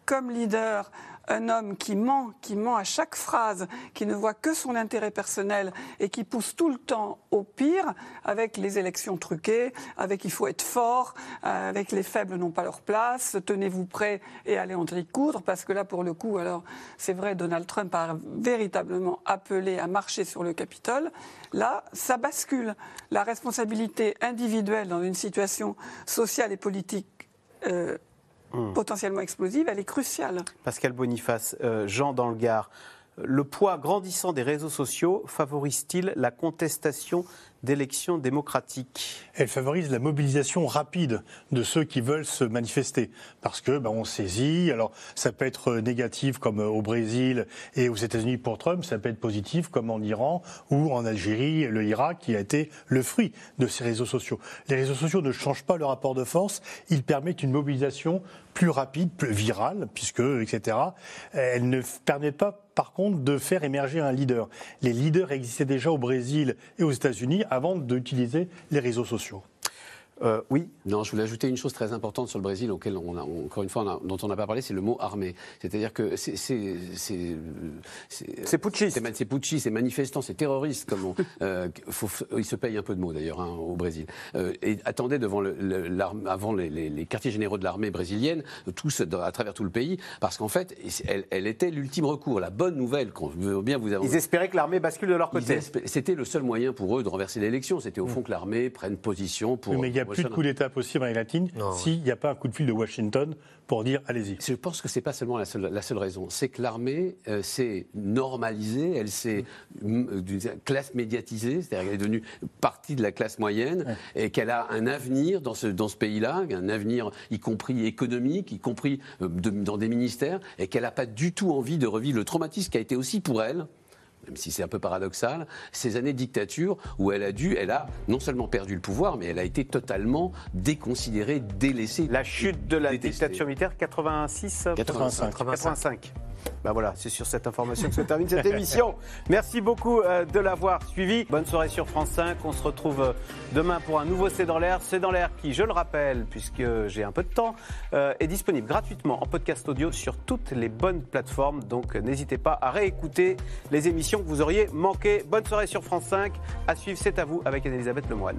comme leader un homme qui ment, qui ment à chaque phrase, qui ne voit que son intérêt personnel et qui pousse tout le temps au pire, avec les élections truquées, avec il faut être fort, euh, avec les faibles n'ont pas leur place, tenez-vous prêts et allez en tricoudre, parce que là, pour le coup, alors c'est vrai, Donald Trump a véritablement appelé à marcher sur le Capitole. Là, ça bascule. La responsabilité individuelle dans une situation sociale et politique euh, Hmm. potentiellement explosive, elle est cruciale. Pascal Boniface, euh, Jean dans le Gard, le poids grandissant des réseaux sociaux favorise-t-il la contestation d'élections démocratiques Elle favorise la mobilisation rapide de ceux qui veulent se manifester. Parce que ben, on saisit, alors ça peut être négatif comme au Brésil et aux États-Unis pour Trump, ça peut être positif comme en Iran ou en Algérie, le Irak, qui a été le fruit de ces réseaux sociaux. Les réseaux sociaux ne changent pas le rapport de force, ils permettent une mobilisation plus rapide, plus virale, puisque, etc. Elles ne permettent pas par contre de faire émerger un leader. Les leaders existaient déjà au Brésil et aux États-Unis avant d'utiliser les réseaux sociaux. Euh, oui. Non, je voulais ajouter une chose très importante sur le Brésil, auquel on a, encore une fois, dont on n'a pas parlé, c'est le mot armée. C'est-à-dire que c'est c'est putschiste, c'est putschiste, c'est manifestant, c'est terroriste. Comme on, euh, faut, il se paye un peu de mots d'ailleurs hein, au Brésil. Euh, et attendez devant le, avant les, les, quartiers généraux de l'armée brésilienne, tous à travers tout le pays, parce qu'en fait, elle, elle était l'ultime recours, la bonne nouvelle qu'on veut bien vous avoir. Ils espéraient que l'armée bascule de leur côté. C'était le seul moyen pour eux de renverser l'élection. C'était au fond mm. que l'armée prenne position pour plus de coup d'État possible en latine s'il n'y a pas un coup de fil de Washington pour dire allez-y. Je pense que ce n'est pas seulement la seule, la seule raison. C'est que l'armée euh, s'est normalisée, elle s'est d'une classe médiatisée, c'est-à-dire qu'elle est devenue partie de la classe moyenne et qu'elle a un avenir dans ce, dans ce pays-là, un avenir y compris économique, y compris euh, dans des ministères, et qu'elle n'a pas du tout envie de revivre le traumatisme qui a été aussi pour elle même si c'est un peu paradoxal, ces années de dictature où elle a dû, elle a non seulement perdu le pouvoir, mais elle a été totalement déconsidérée, délaissée. La chute de la dictature militaire 86 85. 85. Ben voilà, c'est sur cette information que se termine cette émission. Merci beaucoup euh, de l'avoir suivi. Bonne soirée sur France 5. On se retrouve euh, demain pour un nouveau C'est dans l'air. C'est dans l'air qui, je le rappelle, puisque j'ai un peu de temps, euh, est disponible gratuitement en podcast audio sur toutes les bonnes plateformes. Donc n'hésitez pas à réécouter les émissions que vous auriez manquées. Bonne soirée sur France 5. À suivre, c'est à vous avec Anne-Elisabeth Lemoine.